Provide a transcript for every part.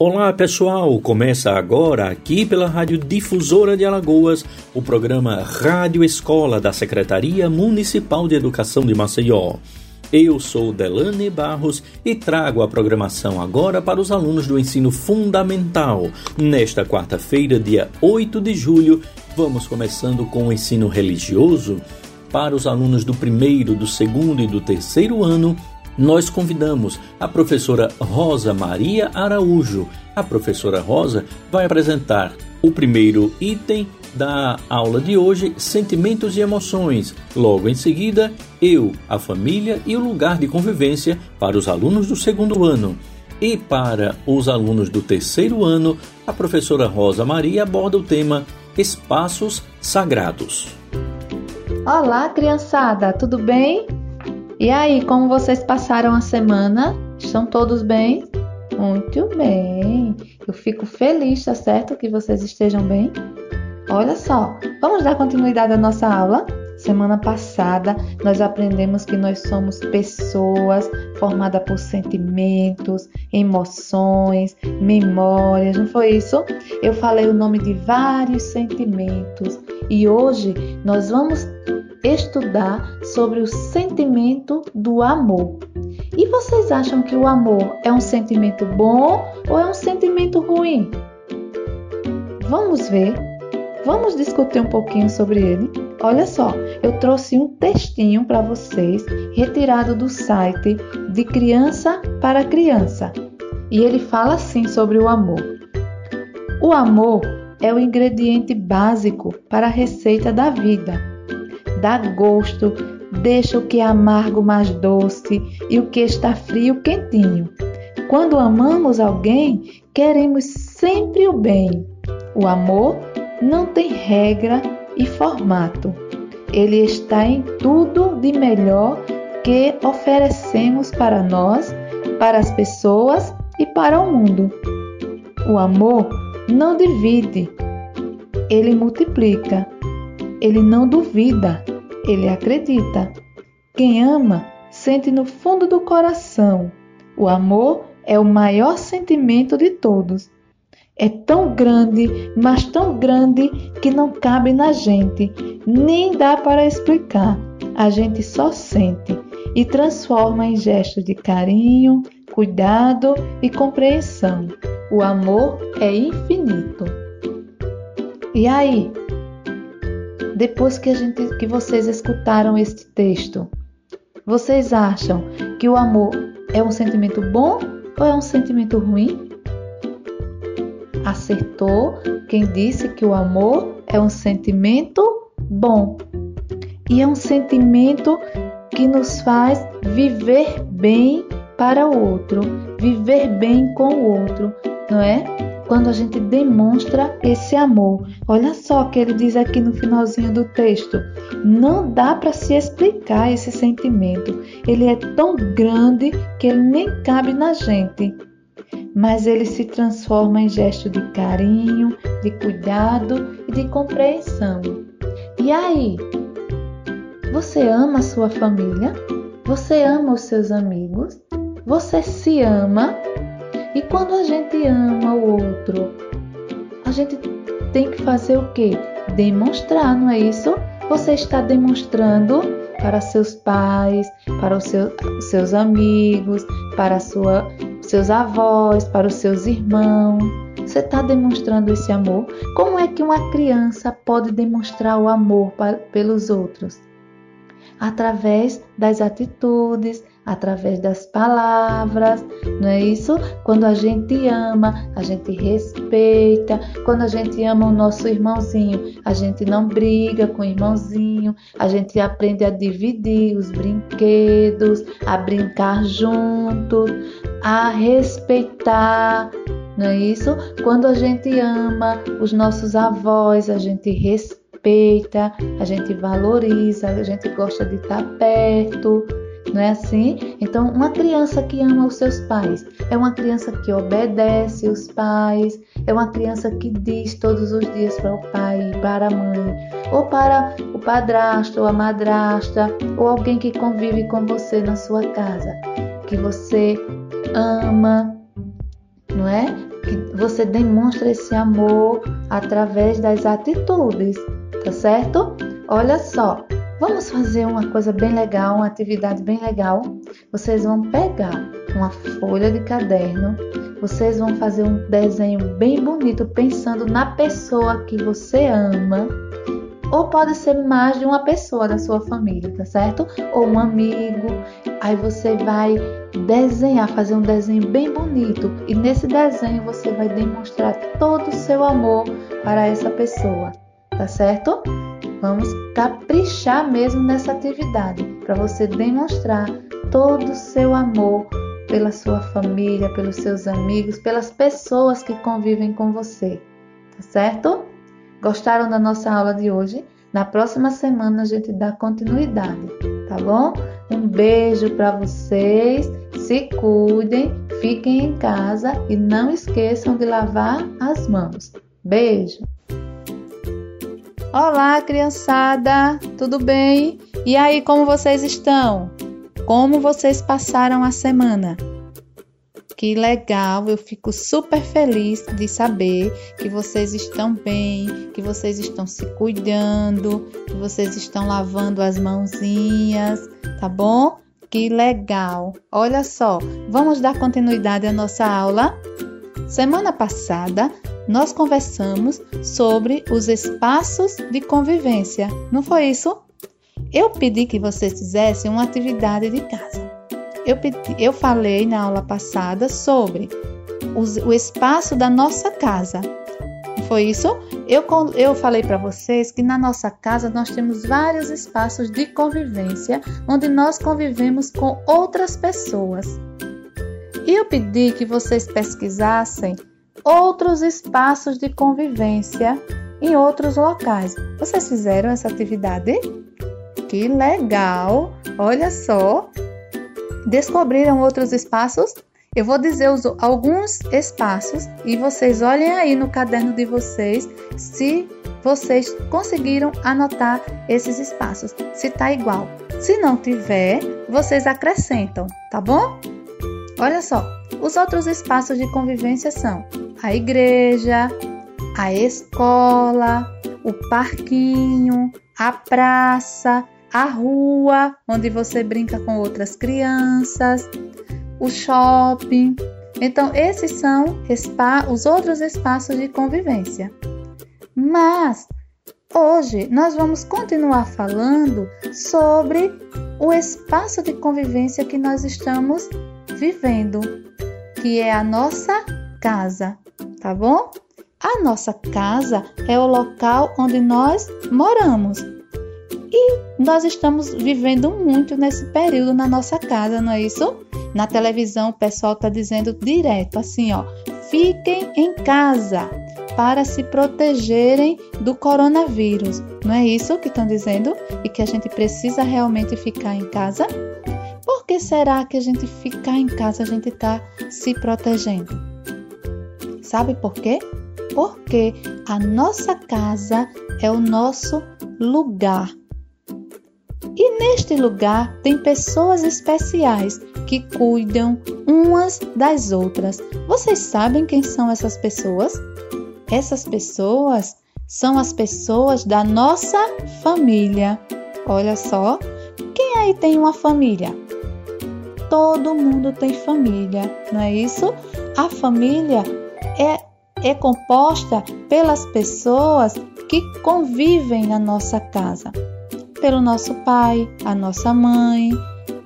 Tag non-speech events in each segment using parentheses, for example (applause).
Olá pessoal, começa agora aqui pela Rádio Difusora de Alagoas o programa Rádio Escola da Secretaria Municipal de Educação de Maceió. Eu sou Delane Barros e trago a programação agora para os alunos do ensino fundamental. Nesta quarta-feira, dia 8 de julho, vamos começando com o ensino religioso. Para os alunos do primeiro, do segundo e do terceiro ano, nós convidamos a professora Rosa Maria Araújo. A professora Rosa vai apresentar o primeiro item da aula de hoje, Sentimentos e Emoções. Logo em seguida, eu, a família e o lugar de convivência para os alunos do segundo ano. E para os alunos do terceiro ano, a professora Rosa Maria aborda o tema Espaços Sagrados. Olá, criançada, tudo bem? E aí, como vocês passaram a semana? Estão todos bem? Muito bem. Eu fico feliz, tá certo? Que vocês estejam bem. Olha só, vamos dar continuidade à nossa aula? Semana passada nós aprendemos que nós somos pessoas formadas por sentimentos, emoções, memórias, não foi isso? Eu falei o nome de vários sentimentos e hoje nós vamos estudar sobre o sentimento do amor. E vocês acham que o amor é um sentimento bom ou é um sentimento ruim? Vamos ver. Vamos discutir um pouquinho sobre ele. Olha só, eu trouxe um textinho para vocês, retirado do site de Criança para Criança. E ele fala assim sobre o amor. O amor é o ingrediente básico para a receita da vida dá gosto, deixa o que é amargo mais doce e o que está frio quentinho. Quando amamos alguém, queremos sempre o bem. O amor não tem regra e formato. Ele está em tudo de melhor que oferecemos para nós, para as pessoas e para o mundo. O amor não divide, ele multiplica. Ele não duvida, ele acredita. Quem ama sente no fundo do coração. O amor é o maior sentimento de todos. É tão grande, mas tão grande que não cabe na gente, nem dá para explicar. A gente só sente e transforma em gestos de carinho, cuidado e compreensão. O amor é infinito. E aí, depois que, a gente, que vocês escutaram este texto, vocês acham que o amor é um sentimento bom ou é um sentimento ruim? Acertou quem disse que o amor é um sentimento bom e é um sentimento que nos faz viver bem para o outro, viver bem com o outro, não é? Quando a gente demonstra esse amor. Olha só o que ele diz aqui no finalzinho do texto. Não dá para se explicar esse sentimento. Ele é tão grande que ele nem cabe na gente. Mas ele se transforma em gesto de carinho, de cuidado e de compreensão. E aí? Você ama a sua família? Você ama os seus amigos? Você se ama? E quando a gente ama o outro, a gente tem que fazer o quê? Demonstrar, não é isso? Você está demonstrando para seus pais, para os seus, seus amigos, para sua, seus avós, para os seus irmãos. Você está demonstrando esse amor? Como é que uma criança pode demonstrar o amor para, pelos outros? Através das atitudes, através das palavras, não é isso? Quando a gente ama, a gente respeita. Quando a gente ama o nosso irmãozinho, a gente não briga com o irmãozinho, a gente aprende a dividir os brinquedos, a brincar junto, a respeitar. Não é isso? Quando a gente ama os nossos avós, a gente respeita, a gente valoriza, a gente gosta de estar perto não é assim? Então, uma criança que ama os seus pais é uma criança que obedece os pais, é uma criança que diz todos os dias para o pai, para a mãe, ou para o padrasto ou a madrasta, ou alguém que convive com você na sua casa, que você ama, não é? Que você demonstra esse amor através das atitudes, tá certo? Olha só, vamos fazer uma coisa bem legal, uma atividade bem legal. Vocês vão pegar uma folha de caderno, vocês vão fazer um desenho bem bonito pensando na pessoa que você ama ou pode ser mais de uma pessoa da sua família, tá certo? Ou um amigo. Aí você vai desenhar, fazer um desenho bem bonito e nesse desenho você vai demonstrar todo o seu amor para essa pessoa, tá certo? Vamos caprichar mesmo nessa atividade para você demonstrar todo o seu amor pela sua família, pelos seus amigos, pelas pessoas que convivem com você, tá certo? Gostaram da nossa aula de hoje? Na próxima semana a gente dá continuidade, tá bom? Um beijo para vocês, se cuidem, fiquem em casa e não esqueçam de lavar as mãos. Beijo! Olá, criançada, tudo bem? E aí, como vocês estão? Como vocês passaram a semana? Que legal, eu fico super feliz de saber que vocês estão bem, que vocês estão se cuidando, que vocês estão lavando as mãozinhas, tá bom? Que legal! Olha só, vamos dar continuidade à nossa aula? Semana passada, nós conversamos sobre os espaços de convivência, não foi isso? Eu pedi que vocês fizessem uma atividade de casa eu, eu falei na aula passada sobre os, o espaço da nossa casa. Foi isso? Eu, eu falei para vocês que na nossa casa nós temos vários espaços de convivência onde nós convivemos com outras pessoas. Eu pedi que vocês pesquisassem outros espaços de convivência em outros locais. Vocês fizeram essa atividade? Que legal! Olha só, Descobriram outros espaços? Eu vou dizer os, alguns espaços e vocês olhem aí no caderno de vocês se vocês conseguiram anotar esses espaços, se tá igual. Se não tiver, vocês acrescentam, tá bom? Olha só, os outros espaços de convivência são a igreja, a escola, o parquinho, a praça, a rua, onde você brinca com outras crianças, o shopping. Então, esses são os outros espaços de convivência. Mas hoje nós vamos continuar falando sobre o espaço de convivência que nós estamos vivendo, que é a nossa casa, tá bom? A nossa casa é o local onde nós moramos. E nós estamos vivendo muito nesse período na nossa casa, não é isso? Na televisão o pessoal está dizendo direto assim, ó, fiquem em casa para se protegerem do coronavírus. Não é isso que estão dizendo? E que a gente precisa realmente ficar em casa? Por que será que a gente ficar em casa a gente está se protegendo? Sabe por quê? Porque a nossa casa é o nosso lugar e neste lugar tem pessoas especiais que cuidam umas das outras. Vocês sabem quem são essas pessoas? Essas pessoas são as pessoas da nossa família. Olha só, quem aí tem uma família? Todo mundo tem família, não é isso? A família é, é composta pelas pessoas que convivem na nossa casa pelo nosso pai, a nossa mãe.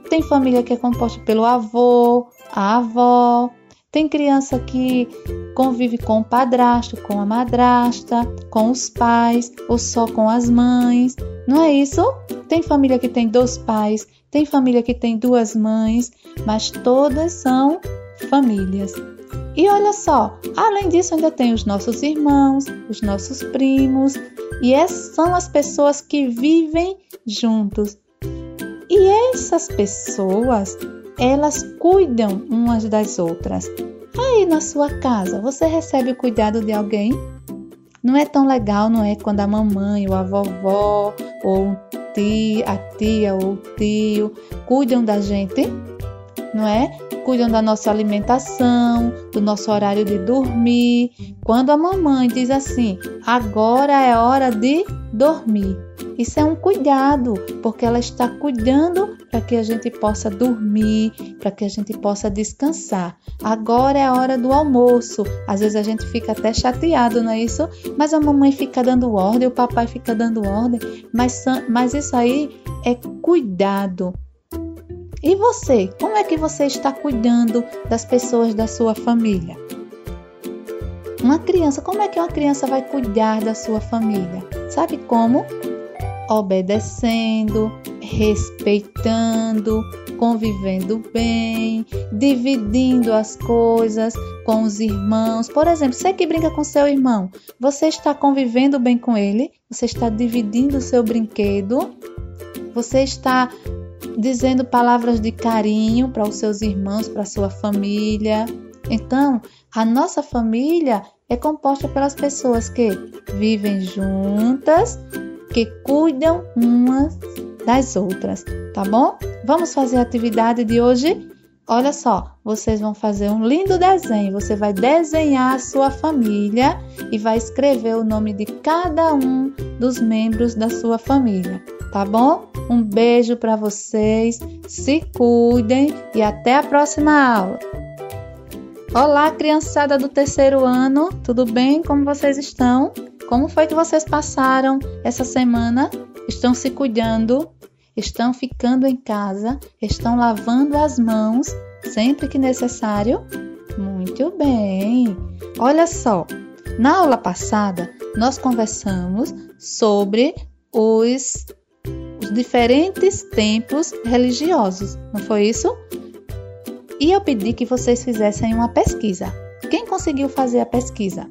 Tem família que é composta pelo avô, a avó. Tem criança que convive com o padrasto, com a madrasta, com os pais ou só com as mães. Não é isso? Tem família que tem dois pais, tem família que tem duas mães, mas todas são famílias. E olha só, além disso, ainda tem os nossos irmãos, os nossos primos, e essas são as pessoas que vivem juntos. E essas pessoas, elas cuidam umas das outras. Aí na sua casa, você recebe o cuidado de alguém? Não é tão legal, não é? Quando a mamãe ou a vovó ou a tia ou o tio cuidam da gente? Não é? Cuidam da nossa alimentação, do nosso horário de dormir. Quando a mamãe diz assim: agora é hora de dormir. Isso é um cuidado, porque ela está cuidando para que a gente possa dormir, para que a gente possa descansar. Agora é a hora do almoço. Às vezes a gente fica até chateado, não é isso? Mas a mamãe fica dando ordem, o papai fica dando ordem. Mas, mas isso aí é cuidado. E você, como é que você está cuidando das pessoas da sua família? Uma criança, como é que uma criança vai cuidar da sua família? Sabe como? Obedecendo, respeitando, convivendo bem, dividindo as coisas com os irmãos. Por exemplo, você que brinca com seu irmão, você está convivendo bem com ele? Você está dividindo o seu brinquedo? Você está dizendo palavras de carinho para os seus irmãos, para a sua família? Então, a nossa família é composta pelas pessoas que vivem juntas, que cuidam umas das outras, tá bom? Vamos fazer a atividade de hoje? Olha só, vocês vão fazer um lindo desenho. Você vai desenhar a sua família e vai escrever o nome de cada um dos membros da sua família, tá bom? Um beijo para vocês, se cuidem e até a próxima aula. Olá, criançada do terceiro ano, tudo bem? Como vocês estão? Como foi que vocês passaram essa semana? Estão se cuidando? Estão ficando em casa? Estão lavando as mãos sempre que necessário? Muito bem! Olha só, na aula passada nós conversamos sobre os, os diferentes templos religiosos, não foi isso? E eu pedi que vocês fizessem uma pesquisa. Quem conseguiu fazer a pesquisa?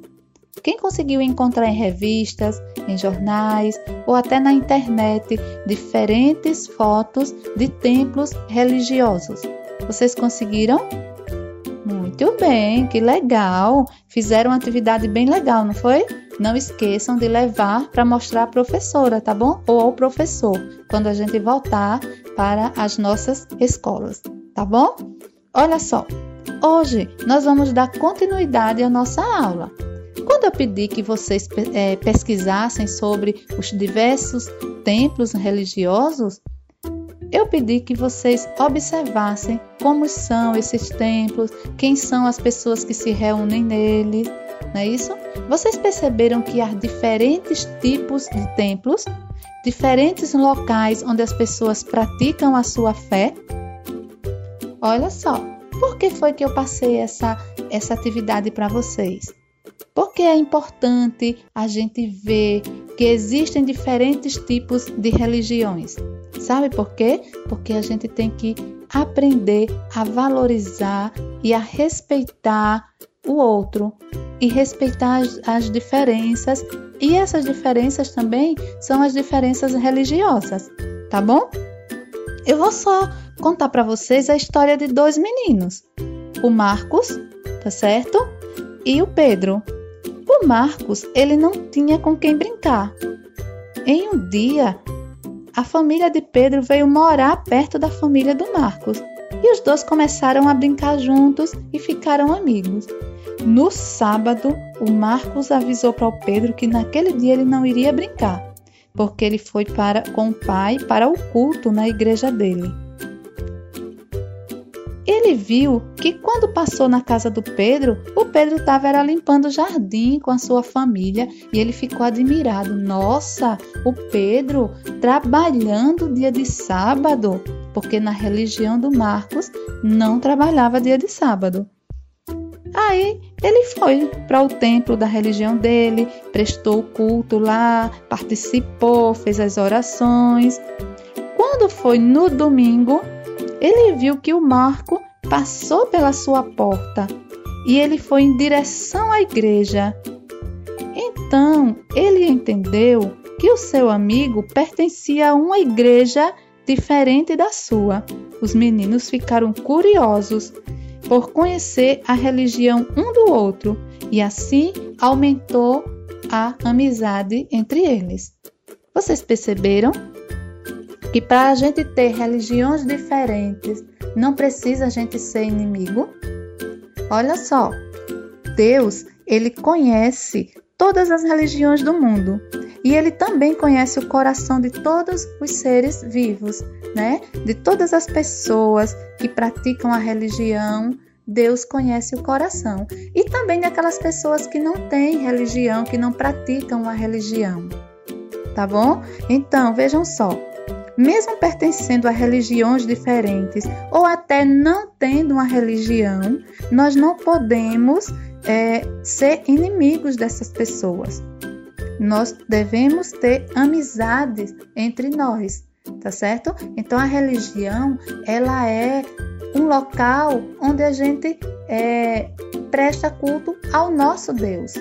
Quem conseguiu encontrar em revistas, em jornais ou até na internet diferentes fotos de templos religiosos? Vocês conseguiram? Muito bem, que legal! Fizeram uma atividade bem legal, não foi? Não esqueçam de levar para mostrar à professora, tá bom? Ou ao professor, quando a gente voltar para as nossas escolas, tá bom? Olha só, hoje nós vamos dar continuidade à nossa aula. Quando eu pedi que vocês é, pesquisassem sobre os diversos templos religiosos, eu pedi que vocês observassem como são esses templos, quem são as pessoas que se reúnem neles, não é isso? Vocês perceberam que há diferentes tipos de templos, diferentes locais onde as pessoas praticam a sua fé? Olha só, por que foi que eu passei essa, essa atividade para vocês? Porque é importante a gente ver que existem diferentes tipos de religiões. Sabe por quê? Porque a gente tem que aprender a valorizar e a respeitar o outro e respeitar as, as diferenças. E essas diferenças também são as diferenças religiosas, tá bom? Eu vou só contar para vocês a história de dois meninos, o Marcos, tá certo? E o Pedro. O Marcos, ele não tinha com quem brincar. Em um dia, a família de Pedro veio morar perto da família do Marcos e os dois começaram a brincar juntos e ficaram amigos. No sábado, o Marcos avisou para o Pedro que naquele dia ele não iria brincar, porque ele foi para com o pai para o culto na igreja dele. Ele viu que quando passou na casa do Pedro, o Pedro estava limpando o jardim com a sua família e ele ficou admirado. Nossa, o Pedro trabalhando dia de sábado, porque na religião do Marcos não trabalhava dia de sábado. Aí ele foi para o templo da religião dele, prestou o culto lá, participou, fez as orações. Quando foi no domingo, ele viu que o Marco passou pela sua porta e ele foi em direção à igreja. Então ele entendeu que o seu amigo pertencia a uma igreja diferente da sua. Os meninos ficaram curiosos por conhecer a religião um do outro e assim aumentou a amizade entre eles. Vocês perceberam que para a gente ter religiões diferentes, Não precisa a gente ser inimigo. Olha só, Deus, ele conhece todas as religiões do mundo e ele também conhece o coração de todos os seres vivos, né? De todas as pessoas que praticam a religião, Deus conhece o coração. E também daquelas pessoas que não têm religião, que não praticam a religião. Tá bom? Então, vejam só. Mesmo pertencendo a religiões diferentes ou até não tendo uma religião, nós não podemos é, ser inimigos dessas pessoas. Nós devemos ter amizades entre nós, tá certo? Então a religião ela é um local onde a gente é, presta culto ao nosso Deus.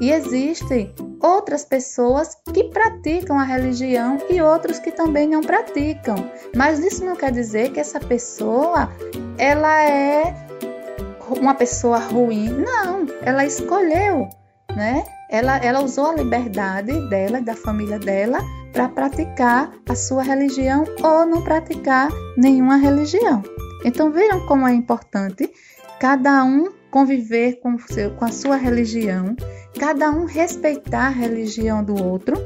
E existem outras pessoas que praticam a religião e outros que também não praticam. Mas isso não quer dizer que essa pessoa ela é uma pessoa ruim. Não, ela escolheu, né? Ela, ela usou a liberdade dela e da família dela para praticar a sua religião ou não praticar nenhuma religião. Então vejam como é importante cada um conviver com, seu, com a sua religião, cada um respeitar a religião do outro.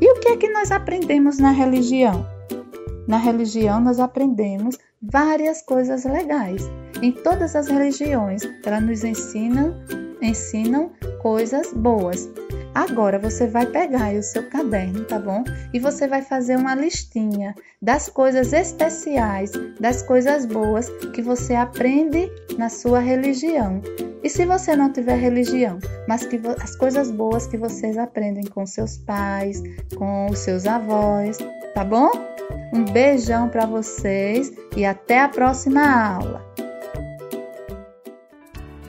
E o que é que nós aprendemos na religião? Na religião nós aprendemos várias coisas legais. Em todas as religiões, elas nos ensinam, ensinam coisas boas. Agora você vai pegar o seu caderno, tá bom? E você vai fazer uma listinha das coisas especiais, das coisas boas que você aprende na sua religião. E se você não tiver religião, mas que as coisas boas que vocês aprendem com seus pais, com os seus avós, tá bom? Um beijão para vocês e até a próxima aula.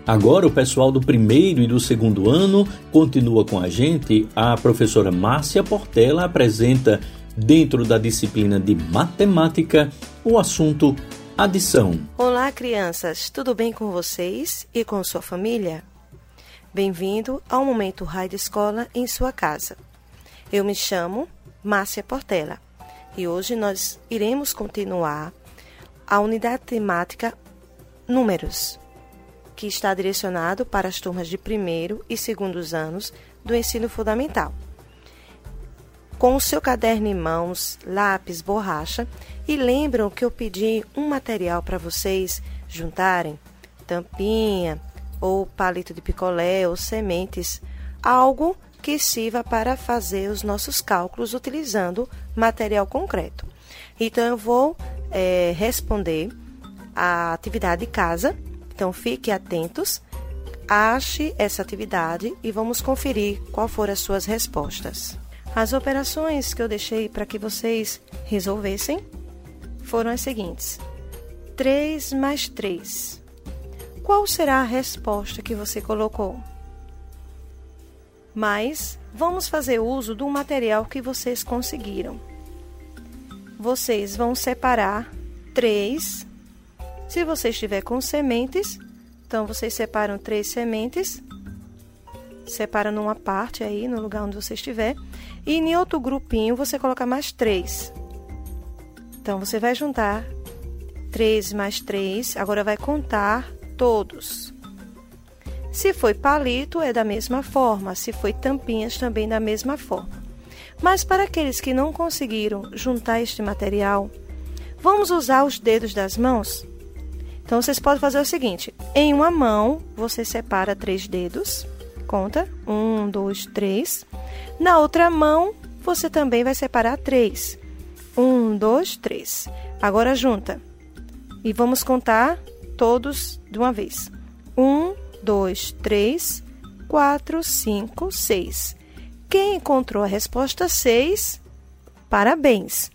Agora o pessoal do primeiro e do segundo ano continua com a gente. A professora Márcia Portela apresenta, dentro da disciplina de matemática, o assunto adição. Olá, crianças, tudo bem com vocês e com sua família? Bem-vindo ao Momento Raio de Escola em sua casa. Eu me chamo Márcia Portela e hoje nós iremos continuar a unidade temática Números que está direcionado para as turmas de primeiro e segundos anos do ensino fundamental. Com o seu caderno em mãos, lápis, borracha, e lembram que eu pedi um material para vocês juntarem, tampinha, ou palito de picolé, ou sementes, algo que sirva para fazer os nossos cálculos utilizando material concreto. Então, eu vou é, responder a atividade de casa então fique atentos, ache essa atividade e vamos conferir qual foram as suas respostas. As operações que eu deixei para que vocês resolvessem foram as seguintes: 3 mais 3. Qual será a resposta que você colocou? Mas vamos fazer uso do material que vocês conseguiram. Vocês vão separar 3 se você estiver com sementes, então vocês separam três sementes, separa numa parte aí, no lugar onde você estiver, e em outro grupinho você coloca mais três. Então você vai juntar três mais três, agora vai contar todos. Se foi palito, é da mesma forma, se foi tampinhas, também da mesma forma. Mas para aqueles que não conseguiram juntar este material, vamos usar os dedos das mãos? Então, vocês podem fazer o seguinte: em uma mão, você separa três dedos, conta, um, dois, três. Na outra mão, você também vai separar três. Um, dois, três. Agora junta. E vamos contar todos de uma vez. Um, dois, três, quatro, cinco, seis. Quem encontrou a resposta seis, parabéns.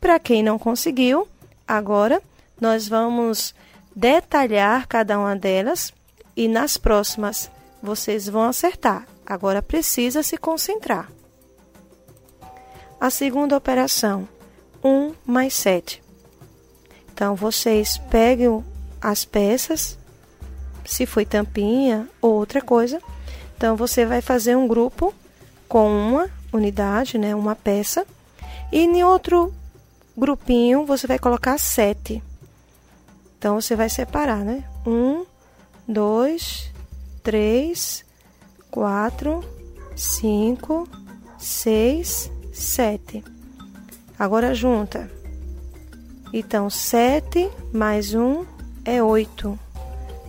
Para quem não conseguiu, agora nós vamos detalhar cada uma delas e nas próximas vocês vão acertar. Agora precisa se concentrar. A segunda operação, 1 mais 7. Então, vocês peguem as peças, se foi tampinha ou outra coisa. Então, você vai fazer um grupo com uma unidade, né, uma peça. E em outro grupinho, você vai colocar 7. Então você vai separar, né? Um, dois, três, quatro, cinco, seis, sete. Agora junta. Então, sete mais um é oito.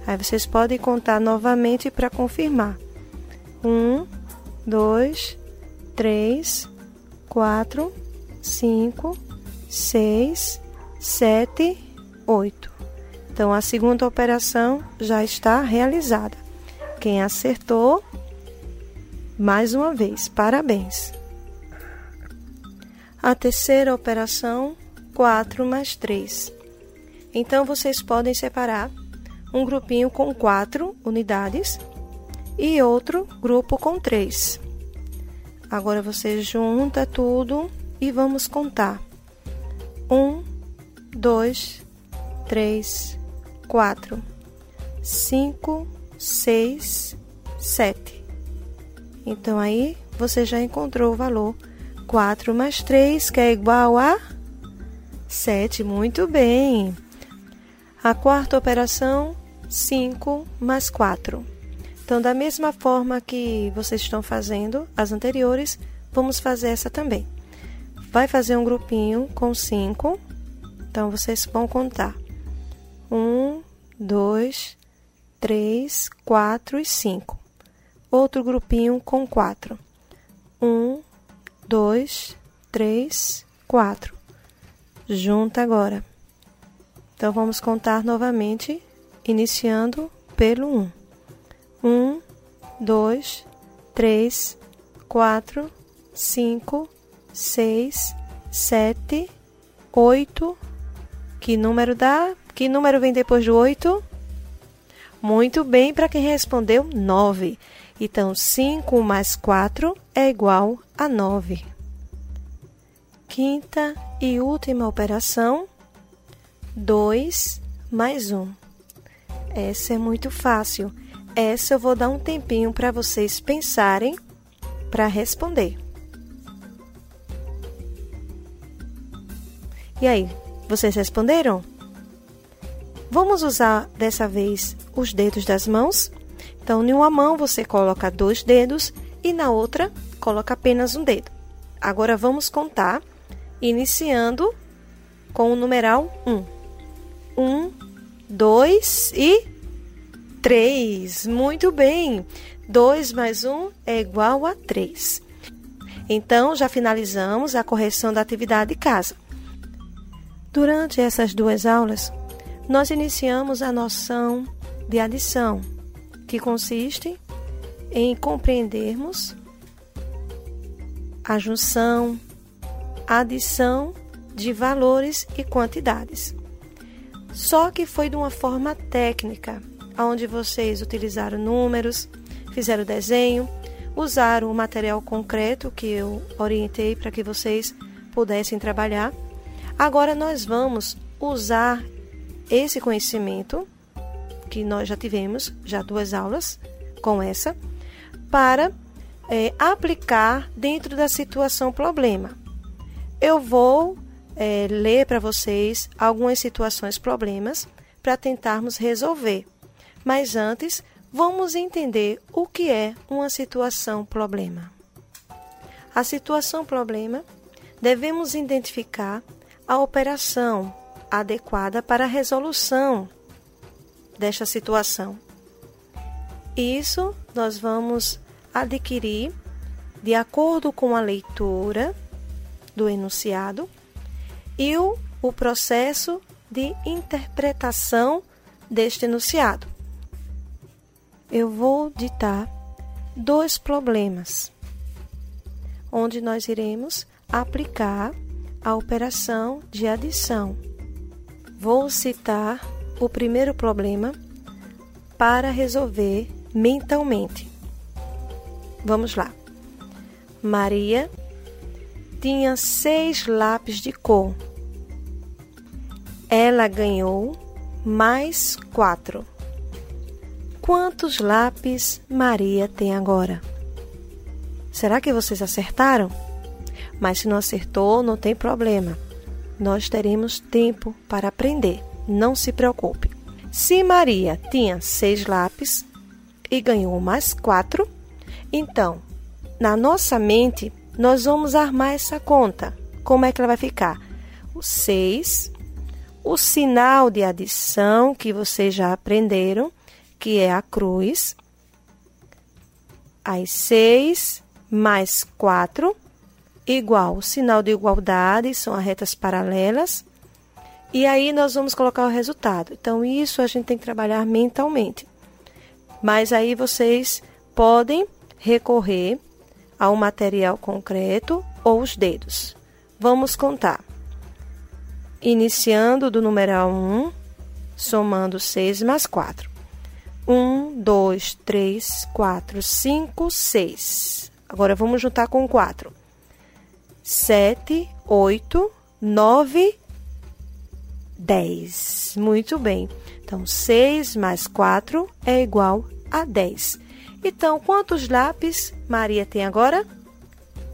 Aí vocês podem contar novamente para confirmar. Um, dois, três, quatro, cinco, seis, sete, oito. Então, a segunda operação já está realizada. Quem acertou, mais uma vez, parabéns. A terceira operação, 4 mais 3. Então, vocês podem separar um grupinho com 4 unidades e outro grupo com 3. Agora, você junta tudo e vamos contar. 1, 2, 3, 4, 5, 6, 7. Então, aí você já encontrou o valor 4 mais 3, que é igual a 7. Muito bem. A quarta operação, 5 mais 4. Então, da mesma forma que vocês estão fazendo as anteriores, vamos fazer essa também. Vai fazer um grupinho com 5. Então, vocês vão contar. 1, 2, 3, 4 e 5. Outro grupinho com 4. 1, 2, 3, 4. Junta agora. Então, vamos contar novamente, iniciando pelo 1. 1, 2, 3, 4, 5, 6, 7, 8. Que número dá? Que número vem depois do 8? Muito bem, para quem respondeu, 9. Então, 5 mais 4 é igual a 9. Quinta e última operação, 2 mais 1. Essa é muito fácil. Essa eu vou dar um tempinho para vocês pensarem para responder. E aí, vocês responderam? Vamos usar dessa vez os dedos das mãos? Então, em uma mão você coloca dois dedos e na outra coloca apenas um dedo. Agora vamos contar, iniciando com o numeral 1. 1, 2 e 3. Muito bem! 2 mais 1 é igual a 3. Então, já finalizamos a correção da atividade de casa. Durante essas duas aulas, nós iniciamos a noção de adição, que consiste em compreendermos a junção, adição de valores e quantidades. Só que foi de uma forma técnica, onde vocês utilizaram números, fizeram desenho, usaram o material concreto que eu orientei para que vocês pudessem trabalhar. Agora nós vamos usar esse conhecimento que nós já tivemos, já duas aulas com essa, para é, aplicar dentro da situação problema. Eu vou é, ler para vocês algumas situações problemas para tentarmos resolver. Mas antes, vamos entender o que é uma situação problema. A situação problema devemos identificar a operação adequada para a resolução desta situação. Isso nós vamos adquirir de acordo com a leitura do enunciado e o, o processo de interpretação deste enunciado. Eu vou ditar dois problemas, onde nós iremos aplicar a operação de adição. Vou citar o primeiro problema para resolver mentalmente. Vamos lá. Maria tinha seis lápis de cor. Ela ganhou mais quatro. Quantos lápis Maria tem agora? Será que vocês acertaram? Mas se não acertou, não tem problema. Nós teremos tempo para aprender. não se preocupe. Se Maria tinha seis lápis e ganhou mais quatro, então, na nossa mente, nós vamos armar essa conta. Como é que ela vai ficar? O 6, o sinal de adição que vocês já aprenderam, que é a cruz. Aí 6 mais 4 igual o sinal de igualdade, são as retas paralelas. E aí nós vamos colocar o resultado. Então isso a gente tem que trabalhar mentalmente. Mas aí vocês podem recorrer ao material concreto ou os dedos. Vamos contar. Iniciando do numeral 1, somando 6 mais 4. 1, 2, 3, 4, 5, 6. Agora vamos juntar com 4. 7, 8, 9, 10. Muito bem. Então, 6 mais 4 é igual a 10. Então, quantos lápis Maria tem agora?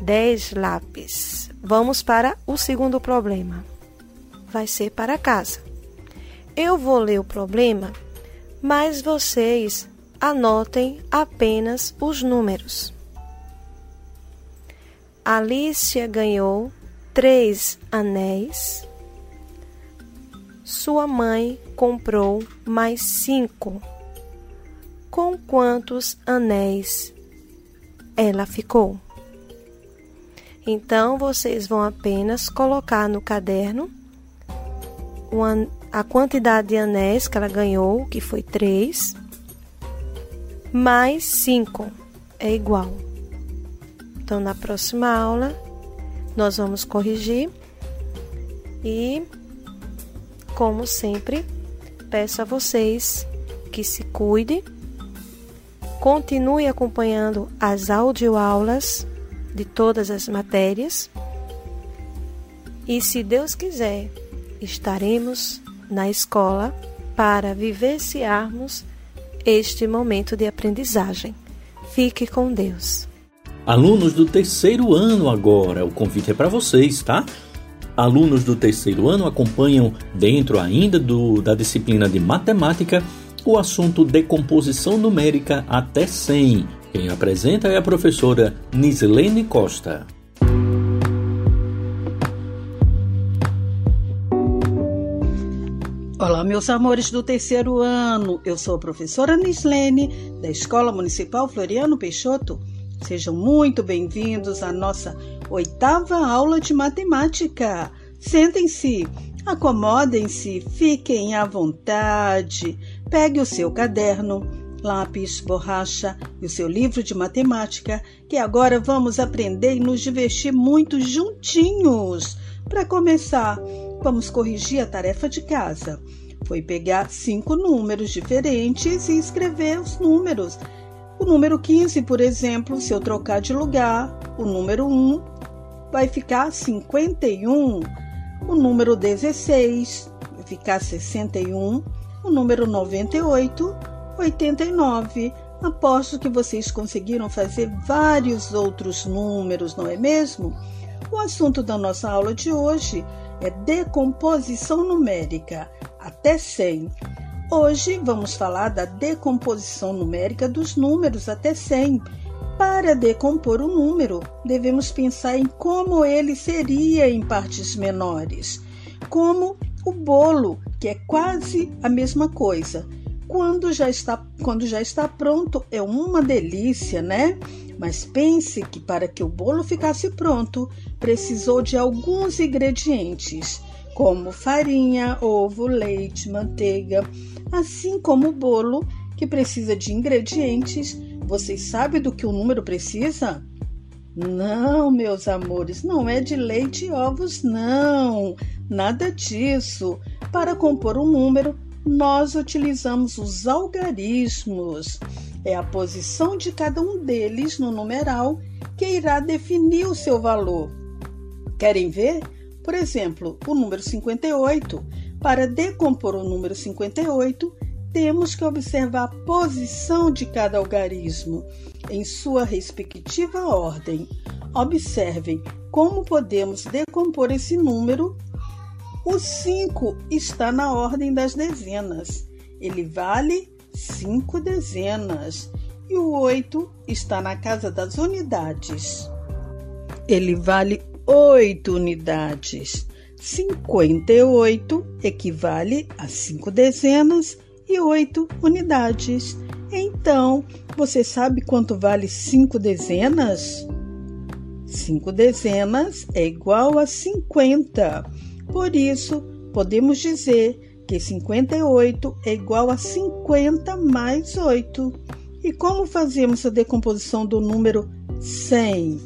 10 lápis. Vamos para o segundo problema. Vai ser para casa. Eu vou ler o problema, mas vocês anotem apenas os números. Alicia ganhou três anéis. Sua mãe comprou mais cinco com quantos anéis ela ficou. Então, vocês vão apenas colocar no caderno uma, a quantidade de anéis que ela ganhou, que foi três, mais cinco é igual. Então, na próxima aula, nós vamos corrigir e, como sempre, peço a vocês que se cuidem Continue acompanhando as audioaulas de todas as matérias. E se Deus quiser, estaremos na escola para vivenciarmos este momento de aprendizagem. Fique com Deus. Alunos do terceiro ano agora, o convite é para vocês, tá? Alunos do terceiro ano acompanham dentro ainda do, da disciplina de matemática o assunto decomposição numérica até 100. Quem apresenta é a professora Nislene Costa. Olá, meus amores do terceiro ano. Eu sou a professora Nislene, da Escola Municipal Floriano Peixoto. Sejam muito bem-vindos à nossa oitava aula de matemática. Sentem-se, acomodem-se, fiquem à vontade. Pegue o seu caderno, lápis, borracha e o seu livro de matemática, que agora vamos aprender e nos divertir muito juntinhos. Para começar, vamos corrigir a tarefa de casa. Foi pegar cinco números diferentes e escrever os números. O número 15, por exemplo, se eu trocar de lugar, o número 1 vai ficar 51. O número 16 vai ficar 61 o número 98, 89. Aposto que vocês conseguiram fazer vários outros números, não é mesmo? O assunto da nossa aula de hoje é decomposição numérica, até 100. Hoje vamos falar da decomposição numérica dos números até 100. Para decompor o número, devemos pensar em como ele seria em partes menores, como o bolo que é quase a mesma coisa. Quando já está, quando já está pronto, é uma delícia, né? Mas pense que para que o bolo ficasse pronto, precisou de alguns ingredientes, como farinha, ovo, leite, manteiga, assim como o bolo, que precisa de ingredientes. Vocês sabem do que o número precisa? Não, meus amores, não é de leite e ovos, não. Nada disso. Para compor um número, nós utilizamos os algarismos. É a posição de cada um deles no numeral que irá definir o seu valor. Querem ver? Por exemplo, o número 58. Para decompor o número 58, temos que observar a posição de cada algarismo em sua respectiva ordem. Observem como podemos decompor esse número O 5 está na ordem das dezenas. Ele vale 5 dezenas. E o 8 está na casa das unidades. Ele vale 8 unidades. 58 equivale a 5 dezenas e 8 unidades. Então, você sabe quanto vale 5 dezenas? 5 dezenas é igual a 50. Por isso, podemos dizer que 58 é igual a 50 mais 8. E como fazemos a decomposição do número 100?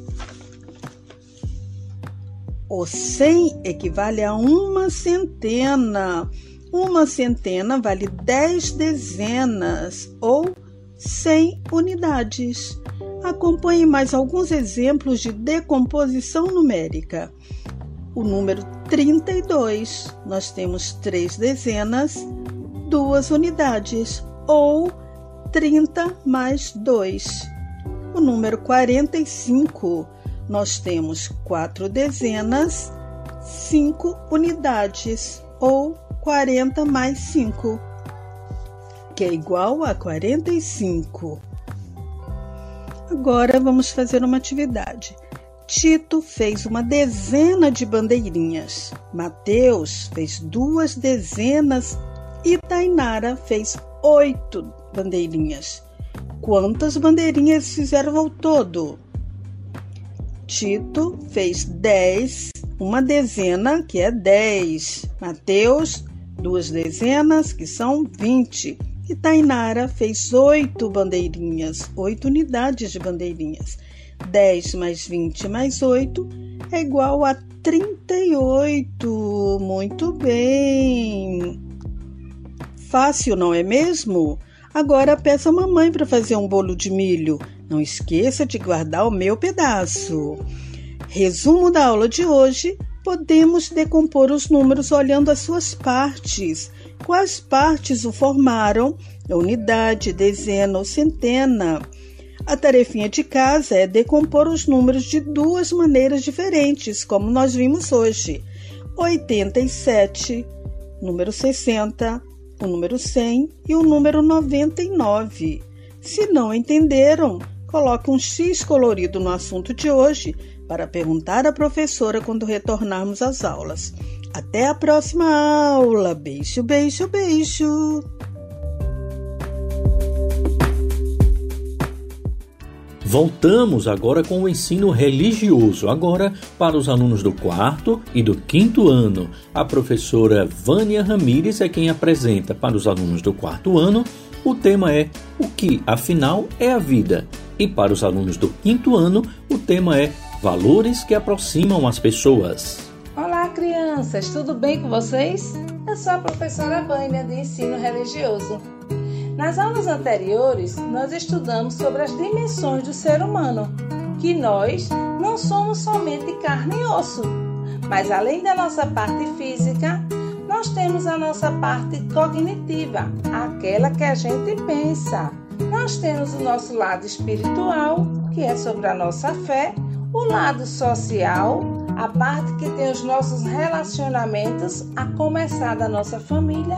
O 100 equivale a uma centena. Uma centena vale 10 dezenas ou 100 unidades. Acompanhe mais alguns exemplos de decomposição numérica. O número 32, nós temos três dezenas, duas unidades, ou 30 mais 2. O número 45, nós temos quatro dezenas, cinco unidades, ou 40 mais 5, que é igual a 45. Agora vamos fazer uma atividade. Tito fez uma dezena de bandeirinhas, Mateus fez duas dezenas e Tainara fez oito bandeirinhas. Quantas bandeirinhas fizeram ao todo? Tito fez dez, uma dezena, que é dez. Mateus, duas dezenas, que são vinte. E Tainara fez oito bandeirinhas, oito unidades de bandeirinhas. 10 mais 20 mais 8 é igual a 38. Muito bem. Fácil, não é mesmo? Agora peça a mamãe para fazer um bolo de milho. Não esqueça de guardar o meu pedaço. Resumo da aula de hoje: podemos decompor os números olhando as suas partes quais partes o formaram, unidade, dezena ou centena. A tarefinha de casa é decompor os números de duas maneiras diferentes, como nós vimos hoje. 87, número 60, o número 100 e o número 99. Se não entenderam, coloque um X colorido no assunto de hoje para perguntar à professora quando retornarmos às aulas. Até a próxima aula. Beijo, beijo, beijo. Voltamos agora com o ensino religioso, agora para os alunos do quarto e do quinto ano. A professora Vânia Ramires é quem apresenta para os alunos do quarto ano. O tema é O que, afinal, é a vida? E para os alunos do quinto ano, o tema é Valores que aproximam as pessoas. Olá, crianças, tudo bem com vocês? Eu sou a professora Vânia de Ensino Religioso. Nas aulas anteriores, nós estudamos sobre as dimensões do ser humano, que nós não somos somente carne e osso, mas além da nossa parte física, nós temos a nossa parte cognitiva, aquela que a gente pensa. Nós temos o nosso lado espiritual, que é sobre a nossa fé, o lado social, a parte que tem os nossos relacionamentos, a começar da nossa família,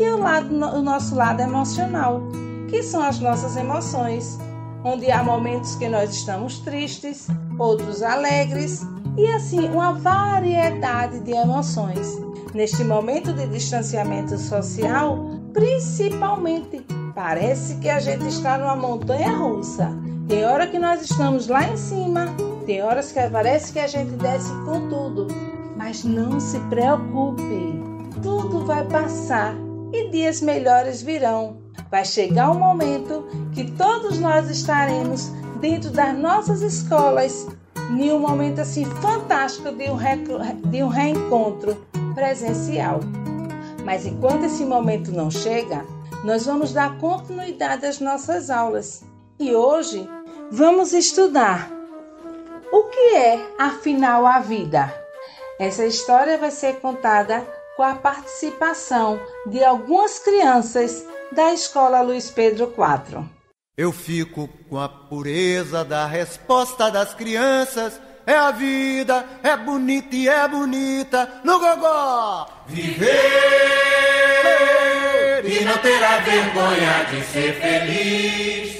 e o, lado, o nosso lado emocional, que são as nossas emoções, onde há momentos que nós estamos tristes, outros alegres, e assim uma variedade de emoções. Neste momento de distanciamento social, principalmente, parece que a gente está numa montanha russa. Tem hora que nós estamos lá em cima tem horas que parece que a gente desce com tudo, mas não se preocupe, tudo vai passar e dias melhores virão. Vai chegar um momento que todos nós estaremos dentro das nossas escolas em um momento assim fantástico de um, de um reencontro presencial. Mas enquanto esse momento não chega, nós vamos dar continuidade às nossas aulas. E hoje vamos estudar o que é, afinal, a vida? Essa história vai ser contada com a participação de algumas crianças da Escola Luiz Pedro IV. Eu fico com a pureza da resposta das crianças é a vida, é bonita e é bonita no gogó. Viver e não terá vergonha de ser feliz.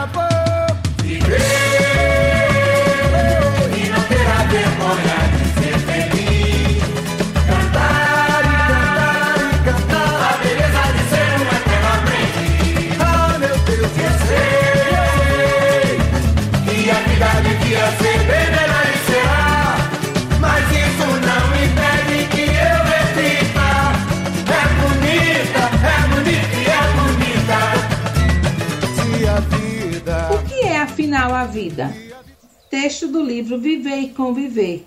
Vida. Texto do livro Viver e Conviver,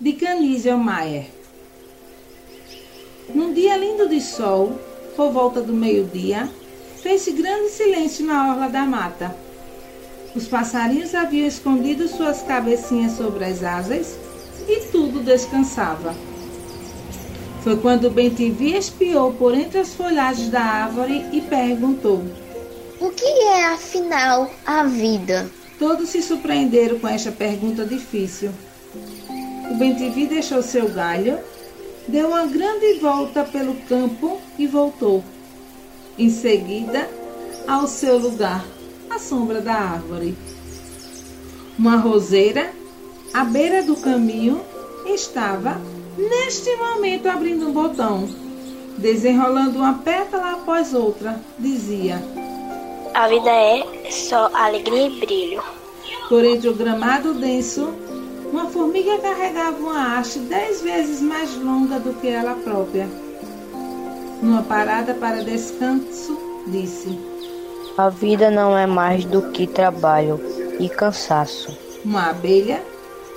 de Canísio Maier. Num dia lindo de sol, por volta do meio-dia, fez-se grande silêncio na orla da mata. Os passarinhos haviam escondido suas cabecinhas sobre as asas e tudo descansava. Foi quando Bentivi espiou por entre as folhagens da árvore e perguntou: o que é, afinal, a vida? Todos se surpreenderam com esta pergunta difícil. O Bentivi deixou seu galho, deu uma grande volta pelo campo e voltou. Em seguida, ao seu lugar, à sombra da árvore. Uma roseira, à beira do caminho, estava, neste momento, abrindo um botão. Desenrolando uma pétala após outra, dizia: a vida é só alegria e brilho. Por entre o gramado denso, uma formiga carregava uma haste dez vezes mais longa do que ela própria. Numa parada para descanso, disse: A vida não é mais do que trabalho e cansaço. Uma abelha,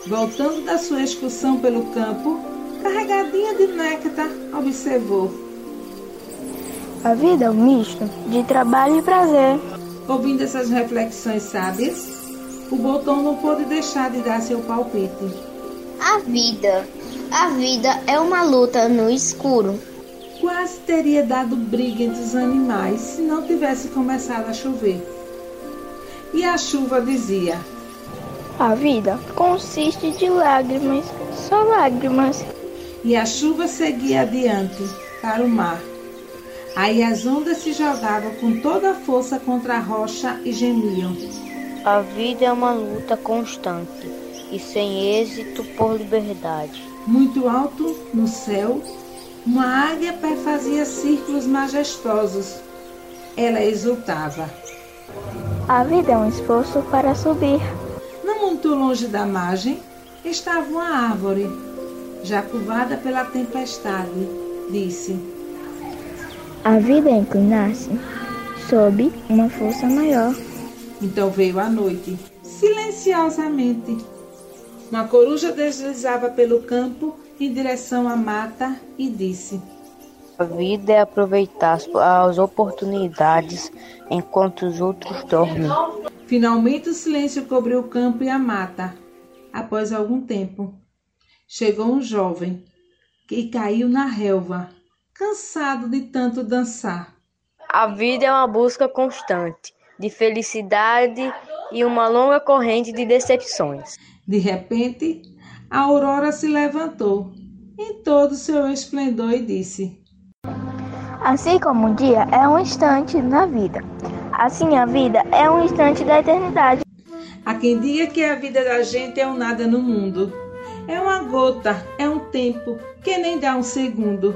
voltando da sua excursão pelo campo, carregadinha de néctar, observou: a vida é um misto de trabalho e prazer. Ouvindo essas reflexões sábias, o botão não pôde deixar de dar seu palpite. A vida. A vida é uma luta no escuro. Quase teria dado briga entre os animais se não tivesse começado a chover. E a chuva dizia: A vida consiste de lágrimas, só lágrimas. E a chuva seguia adiante para o mar Aí as ondas se jogavam com toda a força contra a rocha e gemiam. A vida é uma luta constante e sem êxito por liberdade. Muito alto, no céu, uma águia perfazia círculos majestosos. Ela exultava. A vida é um esforço para subir. Não muito longe da margem estava uma árvore, já curvada pela tempestade. Disse: a vida é inclinar-se sob uma força maior. Então veio a noite, silenciosamente. Uma coruja deslizava pelo campo em direção à mata e disse: A vida é aproveitar as oportunidades enquanto os outros dormem. Finalmente o silêncio cobriu o campo e a mata. Após algum tempo, chegou um jovem que caiu na relva cansado de tanto dançar. A vida é uma busca constante de felicidade e uma longa corrente de decepções. De repente, a aurora se levantou em todo o seu esplendor e disse: Assim como um dia é um instante na vida, assim a vida é um instante da eternidade. Há quem diga que a vida da gente é um nada no mundo. É uma gota, é um tempo que nem dá um segundo.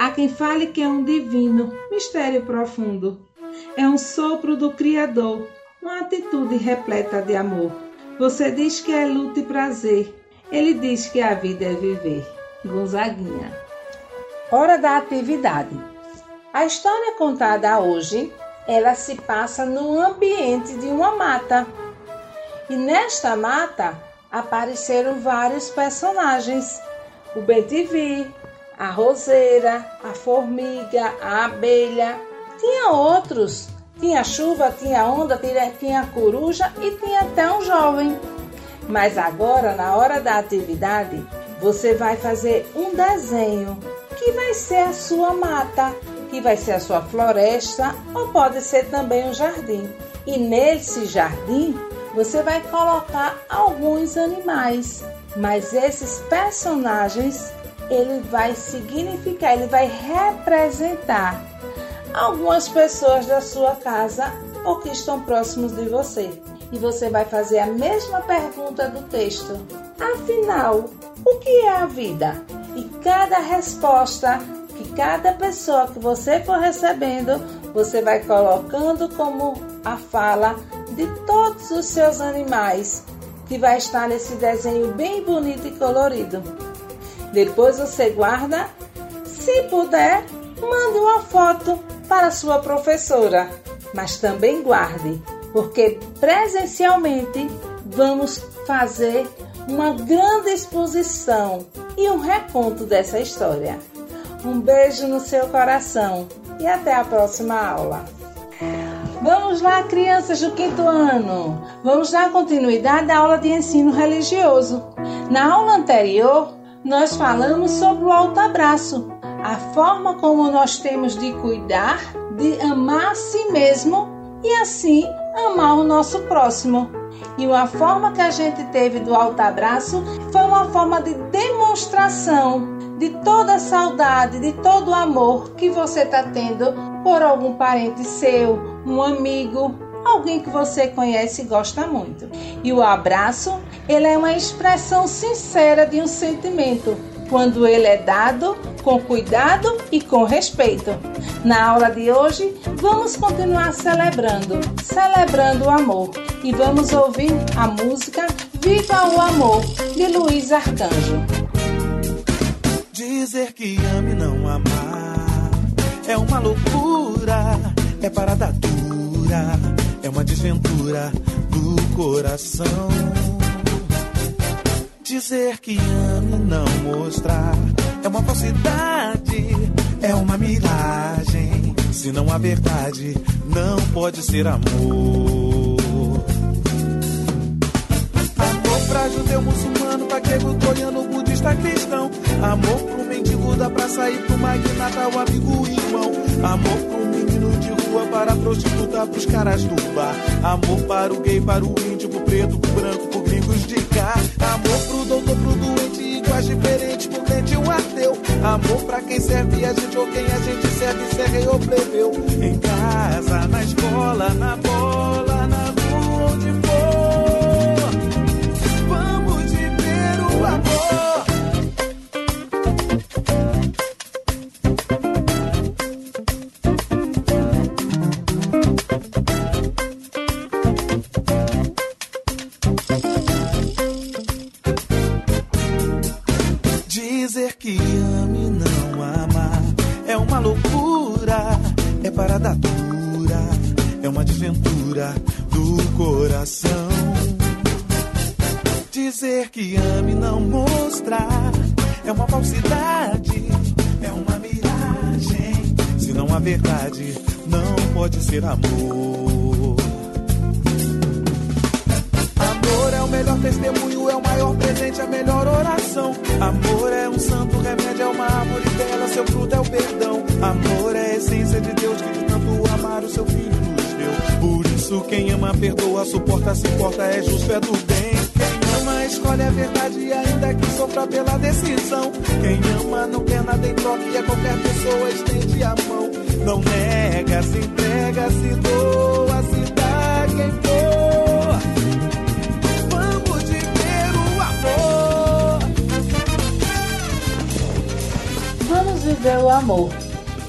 Há quem fale que é um divino mistério profundo. É um sopro do Criador, uma atitude repleta de amor. Você diz que é luta e prazer. Ele diz que a vida é viver. Gonzaguinha. Hora da atividade. A história contada hoje, ela se passa no ambiente de uma mata. E nesta mata apareceram vários personagens. O Bentivi, a roseira, a formiga, a abelha. Tinha outros Tinha chuva, tinha onda, tinha, tinha coruja e tinha até um jovem. Mas agora, na hora da atividade, você vai fazer um desenho que vai ser a sua mata, que vai ser a sua floresta ou pode ser também um jardim. E nesse jardim você vai colocar alguns animais, mas esses personagens ele vai significar, ele vai representar algumas pessoas da sua casa ou que estão próximos de você. E você vai fazer a mesma pergunta do texto. Afinal, o que é a vida? E cada resposta que cada pessoa que você for recebendo, você vai colocando como a fala de todos os seus animais, que vai estar nesse desenho bem bonito e colorido. Depois você guarda, se puder, mande uma foto para sua professora, mas também guarde, porque presencialmente vamos fazer uma grande exposição e um reconto dessa história. Um beijo no seu coração e até a próxima aula. Vamos lá, crianças do quinto ano. Vamos dar continuidade à aula de ensino religioso. Na aula anterior, nós falamos sobre o alto abraço, a forma como nós temos de cuidar, de amar a si mesmo e assim amar o nosso próximo. E uma forma que a gente teve do alto abraço foi uma forma de demonstração de toda a saudade, de todo o amor que você está tendo por algum parente seu, um amigo, alguém que você conhece e gosta muito. E o abraço, ele é uma expressão sincera de um sentimento, quando ele é dado com cuidado e com respeito. Na aula de hoje, vamos continuar celebrando, celebrando o amor e vamos ouvir a música Viva o Amor de Luiz Arcanjo. Dizer que ame não amar é uma loucura, é parada dura, é uma desventura do coração. Dizer que ame não mostrar é uma falsidade, é uma miragem. Se não há verdade, não pode ser amor. Amor pra judeu, muçulmano, paquego, troiano, budista, cristão. Amor pro mendigo da praça e pro magnata, o amigo e irmão. Amor pro rua, para a prostituta, pros caras do bar. Amor para o gay, para o índio, pro preto, pro branco, pro gringos de cá. Amor pro doutor, pro doente, iguais diferentes, pro crente e o ateu. Amor pra quem serve a gente ou quem a gente serve, se é rei ou plebeu. Em casa, na escola, na bola, na rua, onde for. É uma loucura, é parada dura, é uma desventura do coração. Dizer que ame não mostrar é uma falsidade, é uma miragem. Se não há verdade, não pode ser amor. Amor é o melhor testemunho, é o maior presente, a melhor oração. Amor é um santo remédio, é uma árvore bela, seu fruto é o perdão. Amor é a essência de Deus que de tanto amar o seu filho nos deu. Por isso quem ama perdoa, suporta, se importa, é justo, é do bem. Quem ama escolhe a verdade, ainda que sofra pela decisão. Quem ama não quer nada em troca e a qualquer pessoa estende a mão. Não nega, se entrega, se doa, se dá quem for. Viver o amor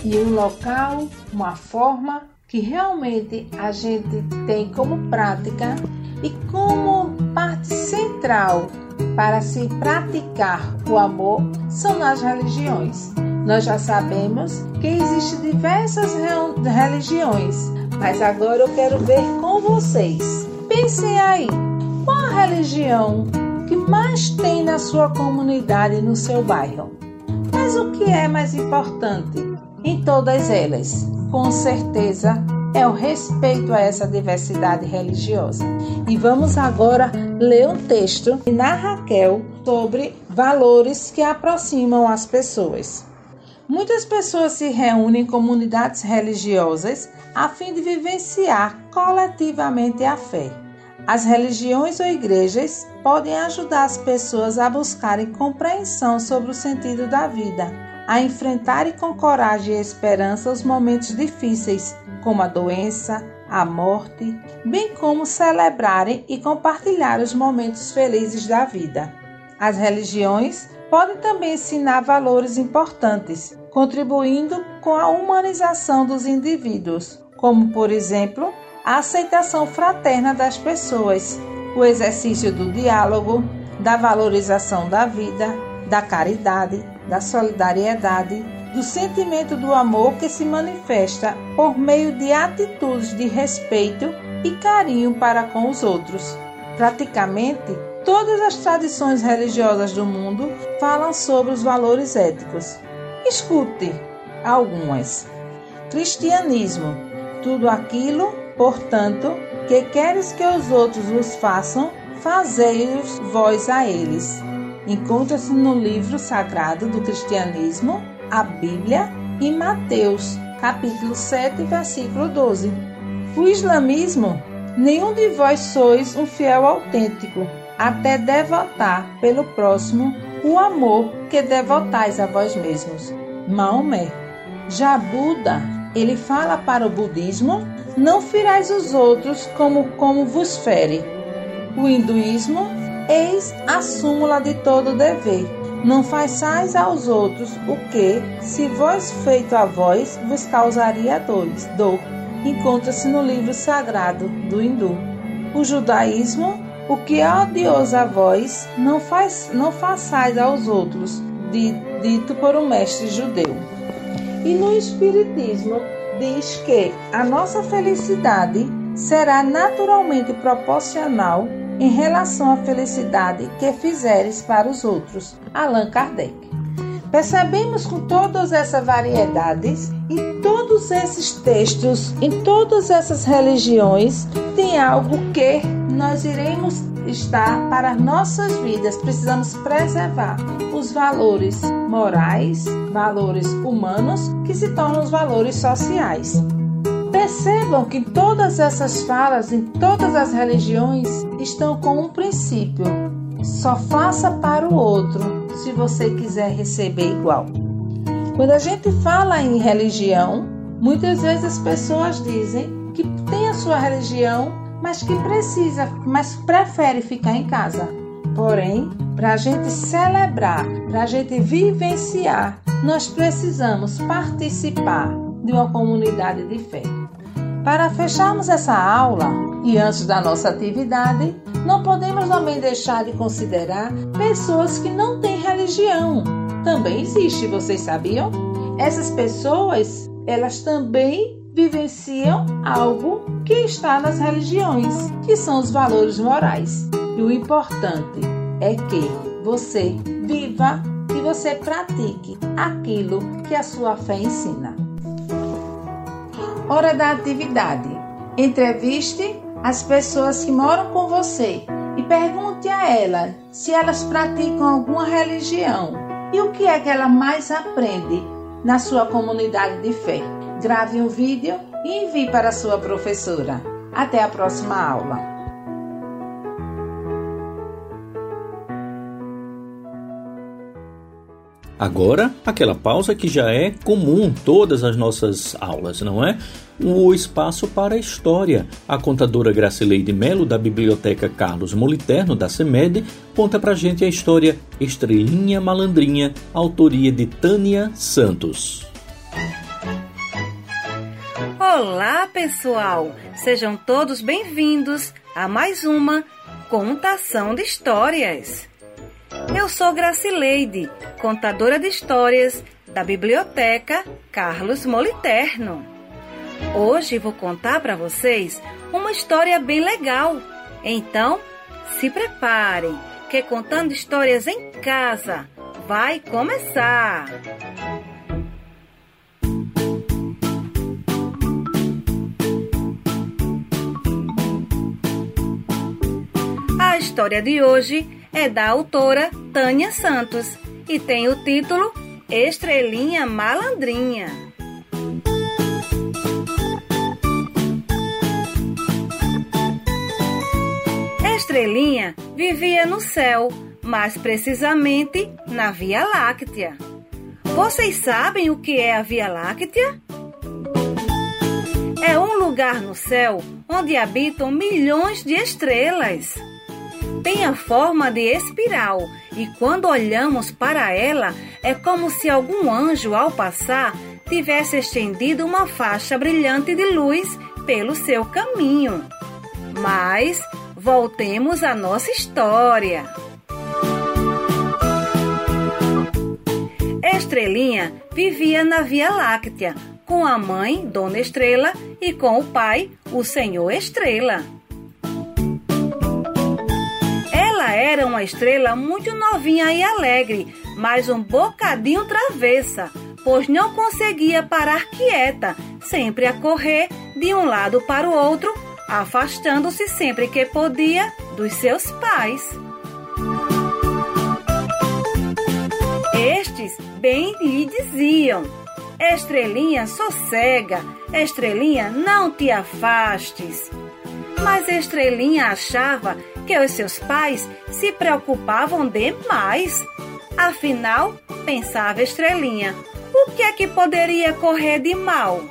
e um local, uma forma que realmente a gente tem como prática e como parte central para se praticar o amor são nas religiões. Nós já sabemos que existem diversas re- religiões, mas agora eu quero ver com vocês. Pensem aí, qual a religião que mais tem na sua comunidade, no seu bairro? Mas o que é mais importante em todas elas? Com certeza é o respeito a essa diversidade religiosa. E vamos agora ler um texto na Raquel sobre valores que aproximam as pessoas. Muitas pessoas se reúnem em comunidades religiosas a fim de vivenciar coletivamente a fé. As religiões ou igrejas podem ajudar as pessoas a buscarem compreensão sobre o sentido da vida, a enfrentarem com coragem e esperança os momentos difíceis, como a doença, a morte, bem como celebrarem e compartilhar os momentos felizes da vida. As religiões podem também ensinar valores importantes, contribuindo com a humanização dos indivíduos, como, por exemplo, a aceitação fraterna das pessoas, o exercício do diálogo, da valorização da vida, da caridade, da solidariedade, do sentimento do amor que se manifesta por meio de atitudes de respeito e carinho para com os outros. Praticamente, todas as tradições religiosas do mundo falam sobre os valores éticos. Escute algumas. Cristianismo: tudo aquilo Portanto, que queres que os outros vos façam, fazei-os vós a eles. Encontra-se no livro sagrado do cristianismo, a Bíblia, em Mateus, capítulo 7, versículo 12. O islamismo, nenhum de vós sois um fiel autêntico, até devotar pelo próximo o amor que devotais a vós mesmos. Maomé. Já Buda, ele fala para o budismo não firais os outros como, como vos fere. O hinduísmo, eis a súmula de todo dever. Não façais aos outros o que, se vós feito a vós, vos causaria dores, dor. Encontra-se no livro sagrado do hindu. O judaísmo, o que é odioso a vós, não, faz, não façais aos outros, dito por um mestre judeu. E no espiritismo, diz que a nossa felicidade será naturalmente proporcional em relação à felicidade que fizeres para os outros. Allan Kardec. Percebemos com todas essas variedades, em todos esses textos, em todas essas religiões, tem algo que nós iremos estar para nossas vidas. Precisamos preservar os valores morais, valores humanos, que se tornam os valores sociais. Percebam que todas essas falas em todas as religiões estão com um princípio: só faça para o outro se você quiser receber igual. Quando a gente fala em religião, muitas vezes as pessoas dizem que tem a sua religião mas que precisa, mas prefere ficar em casa. Porém, para a gente celebrar, para a gente vivenciar, nós precisamos participar de uma comunidade de fé. Para fecharmos essa aula e antes da nossa atividade, não podemos também deixar de considerar pessoas que não têm religião. Também existe, vocês sabiam? Essas pessoas, elas também vivenciam algo que está nas religiões, que são os valores morais. E o importante é que você viva e você pratique aquilo que a sua fé ensina. Hora da atividade. Entreviste as pessoas que moram com você e pergunte a elas se elas praticam alguma religião e o que é que ela mais aprende na sua comunidade de fé. Grave um vídeo e envie para sua professora. Até a próxima aula. Agora, aquela pausa que já é comum em todas as nossas aulas, não é? O espaço para a história. A contadora Gracileide Melo, da Biblioteca Carlos Moliterno, da CEMED, conta pra gente a história Estrelinha Malandrinha, autoria de Tânia Santos. Olá, pessoal! Sejam todos bem-vindos a mais uma contação de histórias. Eu sou Gracileide, contadora de histórias da Biblioteca Carlos Moliterno. Hoje vou contar para vocês uma história bem legal. Então, se preparem, que contando histórias em casa vai começar. A história de hoje é da autora Tânia Santos e tem o título Estrelinha Malandrinha. Estrelinha vivia no céu, mais precisamente na Via Láctea. Vocês sabem o que é a Via Láctea? É um lugar no céu onde habitam milhões de estrelas. Tem a forma de espiral e quando olhamos para ela é como se algum anjo, ao passar, tivesse estendido uma faixa brilhante de luz pelo seu caminho. Mas voltemos à nossa história. Estrelinha vivia na Via Láctea com a mãe, Dona Estrela, e com o pai, o Senhor Estrela. Ela era uma estrela muito novinha e alegre, mas um bocadinho travessa, pois não conseguia parar quieta, sempre a correr de um lado para o outro, afastando-se sempre que podia dos seus pais. Estes bem lhe diziam: Estrelinha, sossega, Estrelinha, não te afastes. Mas Estrelinha achava que os seus pais se preocupavam demais. Afinal, pensava Estrelinha, o que é que poderia correr de mal?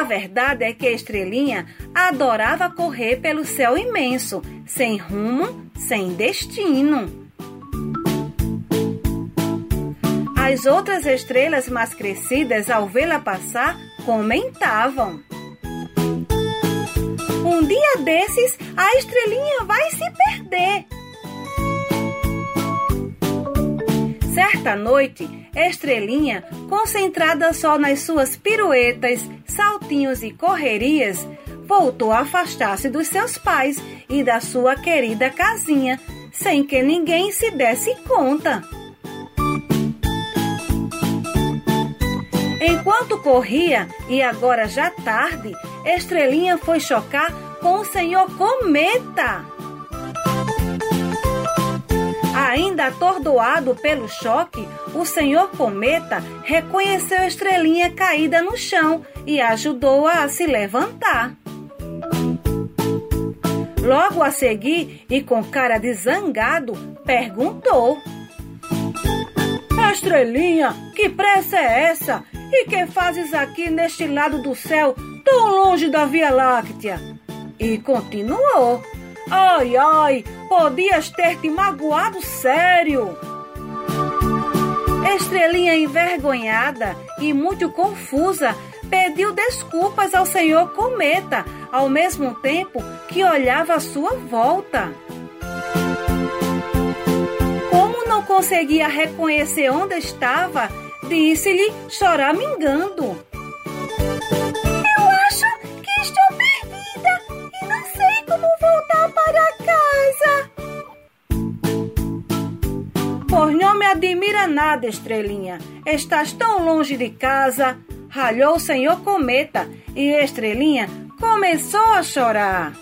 A verdade é que Estrelinha adorava correr pelo céu imenso, sem rumo, sem destino. As outras estrelas mais crescidas, ao vê-la passar, comentavam: Um dia desses, a estrelinha vai se perder. Certa noite, Estrelinha, concentrada só nas suas piruetas, saltinhos e correrias, voltou a afastar-se dos seus pais e da sua querida casinha, sem que ninguém se desse conta. Enquanto corria, e agora já tarde, Estrelinha foi chocar com o senhor Cometa. Ainda atordoado pelo choque, o senhor Cometa reconheceu Estrelinha caída no chão e ajudou-a a se levantar. Logo a seguir, e com cara de zangado, perguntou: Estrelinha, que pressa é essa? E que fazes aqui neste lado do céu, tão longe da Via Láctea? E continuou: Ai, ai, podias ter te magoado sério. Estrelinha envergonhada e muito confusa pediu desculpas ao senhor Cometa, ao mesmo tempo que olhava à sua volta. Como não conseguia reconhecer onde estava, disse-lhe choramingando. Pois não me admira nada, Estrelinha. Estás tão longe de casa. Ralhou o senhor Cometa e Estrelinha começou a chorar.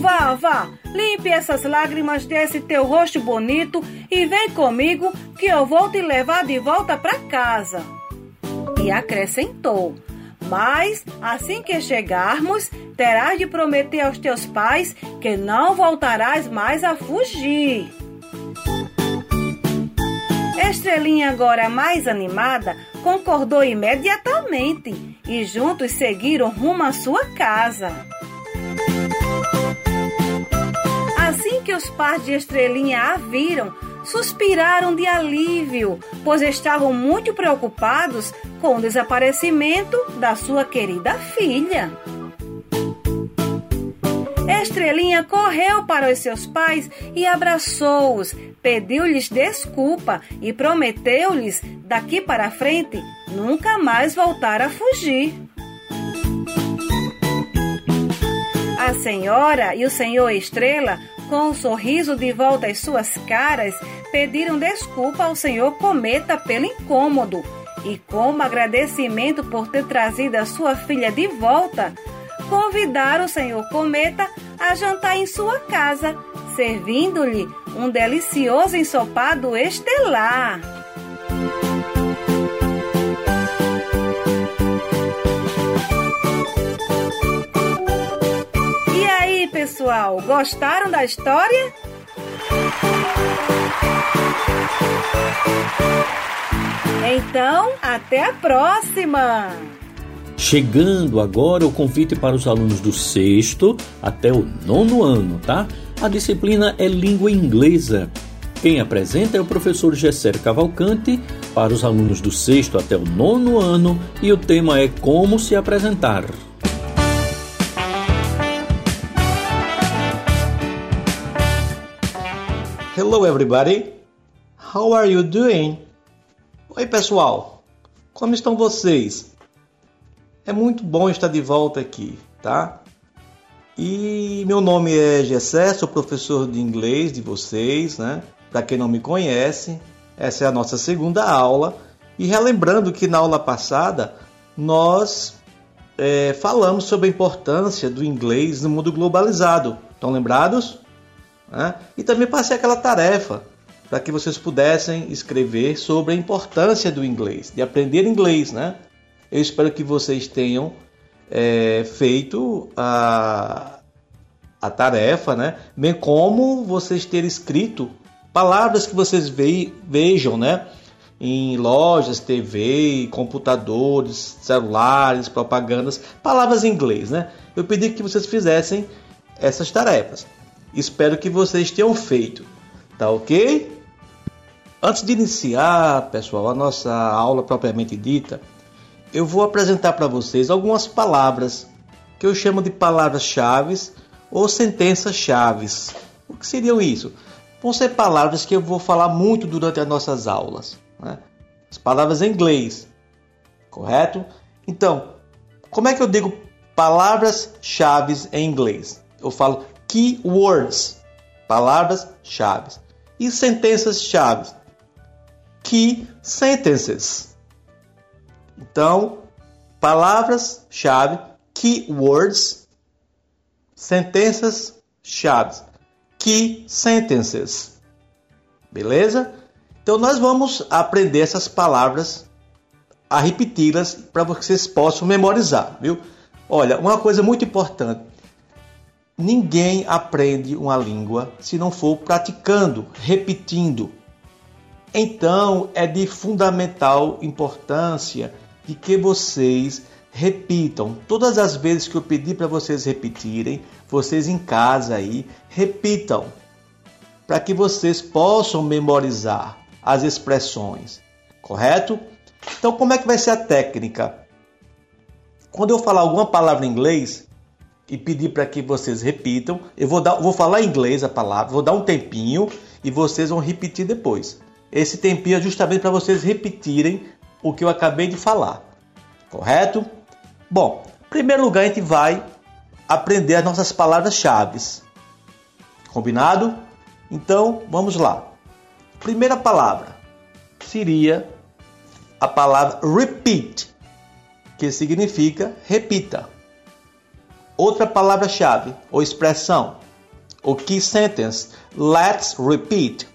Vá, vá, limpe essas lágrimas desse teu rosto bonito e vem comigo que eu vou te levar de volta para casa. E acrescentou: Mas assim que chegarmos, terás de prometer aos teus pais que não voltarás mais a fugir. Estrelinha, agora mais animada, concordou imediatamente e juntos seguiram rumo à sua casa. Assim que os pais de Estrelinha a viram, suspiraram de alívio, pois estavam muito preocupados com o desaparecimento da sua querida filha. Estrelinha correu para os seus pais e abraçou-os, pediu-lhes desculpa e prometeu-lhes, daqui para frente, nunca mais voltar a fugir. A senhora e o senhor Estrela com um sorriso de volta às suas caras, pediram desculpa ao senhor Cometa pelo incômodo E como agradecimento por ter trazido a sua filha de volta, convidaram o senhor Cometa a jantar em sua casa, servindo-lhe um delicioso ensopado estelar. Pessoal, gostaram da história? Então, até a próxima! Chegando agora o convite para os alunos do sexto até o nono ano, tá? A disciplina é língua inglesa. Quem apresenta é o professor Gesser Cavalcante para os alunos do sexto até o nono ano e o tema é como se apresentar. Hello everybody. How are you doing? Oi pessoal. Como estão vocês? É muito bom estar de volta aqui, tá? E meu nome é Gessé, sou professor de inglês de vocês, né? Para quem não me conhece, essa é a nossa segunda aula. E relembrando que na aula passada nós é, falamos sobre a importância do inglês no mundo globalizado. Estão lembrados? Né? E também passei aquela tarefa para que vocês pudessem escrever sobre a importância do inglês, de aprender inglês, né? Eu espero que vocês tenham é, feito a, a tarefa, né? Bem como vocês terem escrito palavras que vocês ve, vejam, né? Em lojas, TV, computadores, celulares, propagandas, palavras em inglês, né? Eu pedi que vocês fizessem essas tarefas. Espero que vocês tenham feito, tá ok? Antes de iniciar, pessoal, a nossa aula propriamente dita, eu vou apresentar para vocês algumas palavras que eu chamo de palavras-chave ou sentenças-chaves. O que seriam isso? Vão ser palavras que eu vou falar muito durante as nossas aulas. Né? As palavras em inglês, correto? Então, como é que eu digo palavras-chave em inglês? Eu falo keywords, palavras-chave. E sentenças-chave, key sentences. Então, palavras-chave, keywords, sentenças-chave, key sentences. Beleza? Então, nós vamos aprender essas palavras a repeti-las para vocês possam memorizar, viu? Olha, uma coisa muito importante. Ninguém aprende uma língua se não for praticando, repetindo. Então, é de fundamental importância de que vocês repitam. Todas as vezes que eu pedir para vocês repetirem, vocês em casa aí, repitam. Para que vocês possam memorizar as expressões. Correto? Então, como é que vai ser a técnica? Quando eu falar alguma palavra em inglês e pedir para que vocês repitam, eu vou, dar, vou falar em inglês a palavra, vou dar um tempinho e vocês vão repetir depois. Esse tempinho é justamente para vocês repetirem o que eu acabei de falar. Correto? Bom, em primeiro lugar a gente vai aprender as nossas palavras-chave. Combinado? Então, vamos lá. Primeira palavra seria a palavra repeat, que significa repita. Outra palavra-chave ou expressão, o key sentence, let's repeat.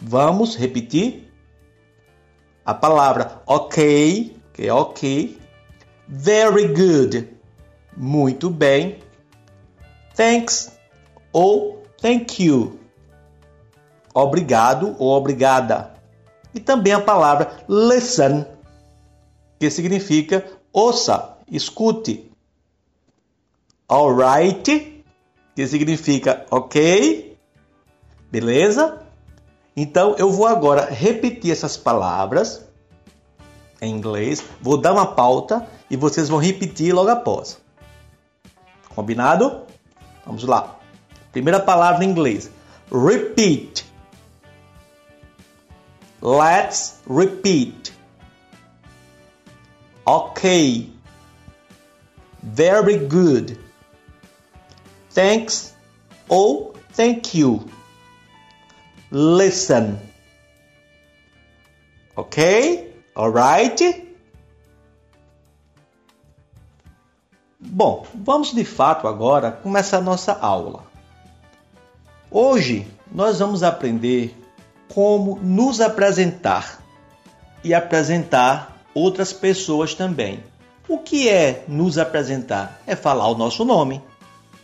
Vamos repetir a palavra ok, que é ok. Very good, muito bem. Thanks ou thank you, obrigado ou obrigada. E também a palavra listen, que significa ouça, escute. Alright, que significa ok, beleza? Então eu vou agora repetir essas palavras em inglês, vou dar uma pauta e vocês vão repetir logo após. Combinado? Vamos lá. Primeira palavra em inglês: repeat. Let's repeat. Okay. Very good. Thanks ou thank you listen. Ok? Alright? Bom, vamos de fato agora começar nossa aula. Hoje nós vamos aprender como nos apresentar e apresentar outras pessoas também. O que é nos apresentar? É falar o nosso nome,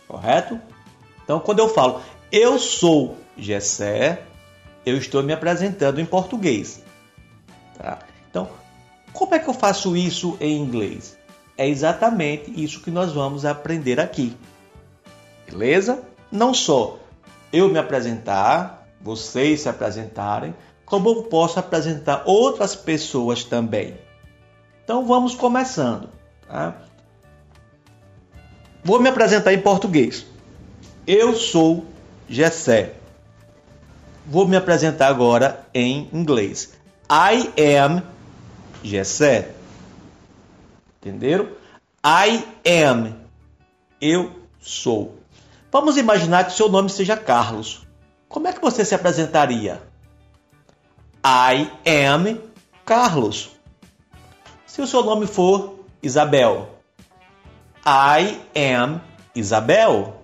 correto? Então, quando eu falo eu sou Gessé, eu estou me apresentando em português. Tá? Então, como é que eu faço isso em inglês? É exatamente isso que nós vamos aprender aqui. Beleza? Não só eu me apresentar, vocês se apresentarem, como eu posso apresentar outras pessoas também. Então vamos começando. Tá? Vou me apresentar em português. Eu sou Gessé. Vou me apresentar agora em inglês. I am Gessé. Entenderam? I am. Eu sou. Vamos imaginar que seu nome seja Carlos. Como é que você se apresentaria? I am Carlos. Se o seu nome for Isabel, I am Isabel.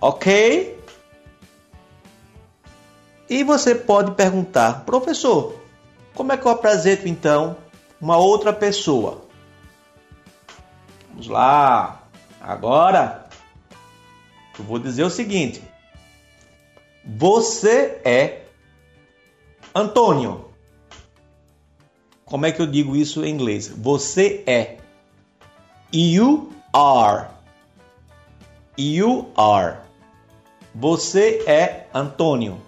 Ok? E você pode perguntar, professor, como é que eu apresento então uma outra pessoa. Vamos lá. Agora eu vou dizer o seguinte: Você é Antônio. Como é que eu digo isso em inglês? Você é. You are. You are. Você é Antônio.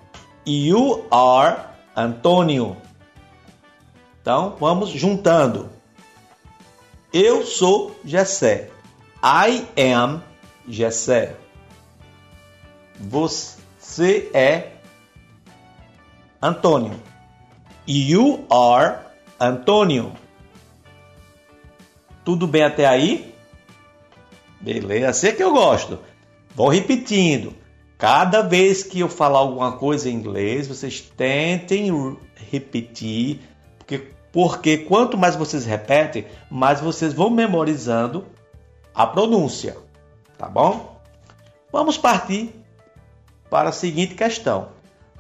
You are Antônio. Então, vamos juntando. Eu sou Gessé. I am Gessé. Você é Antônio. You are Antônio. Tudo bem até aí? Beleza, assim é que eu gosto. Vou repetindo. Cada vez que eu falar alguma coisa em inglês, vocês tentem repetir, porque porque quanto mais vocês repetem, mais vocês vão memorizando a pronúncia, tá bom? Vamos partir para a seguinte questão.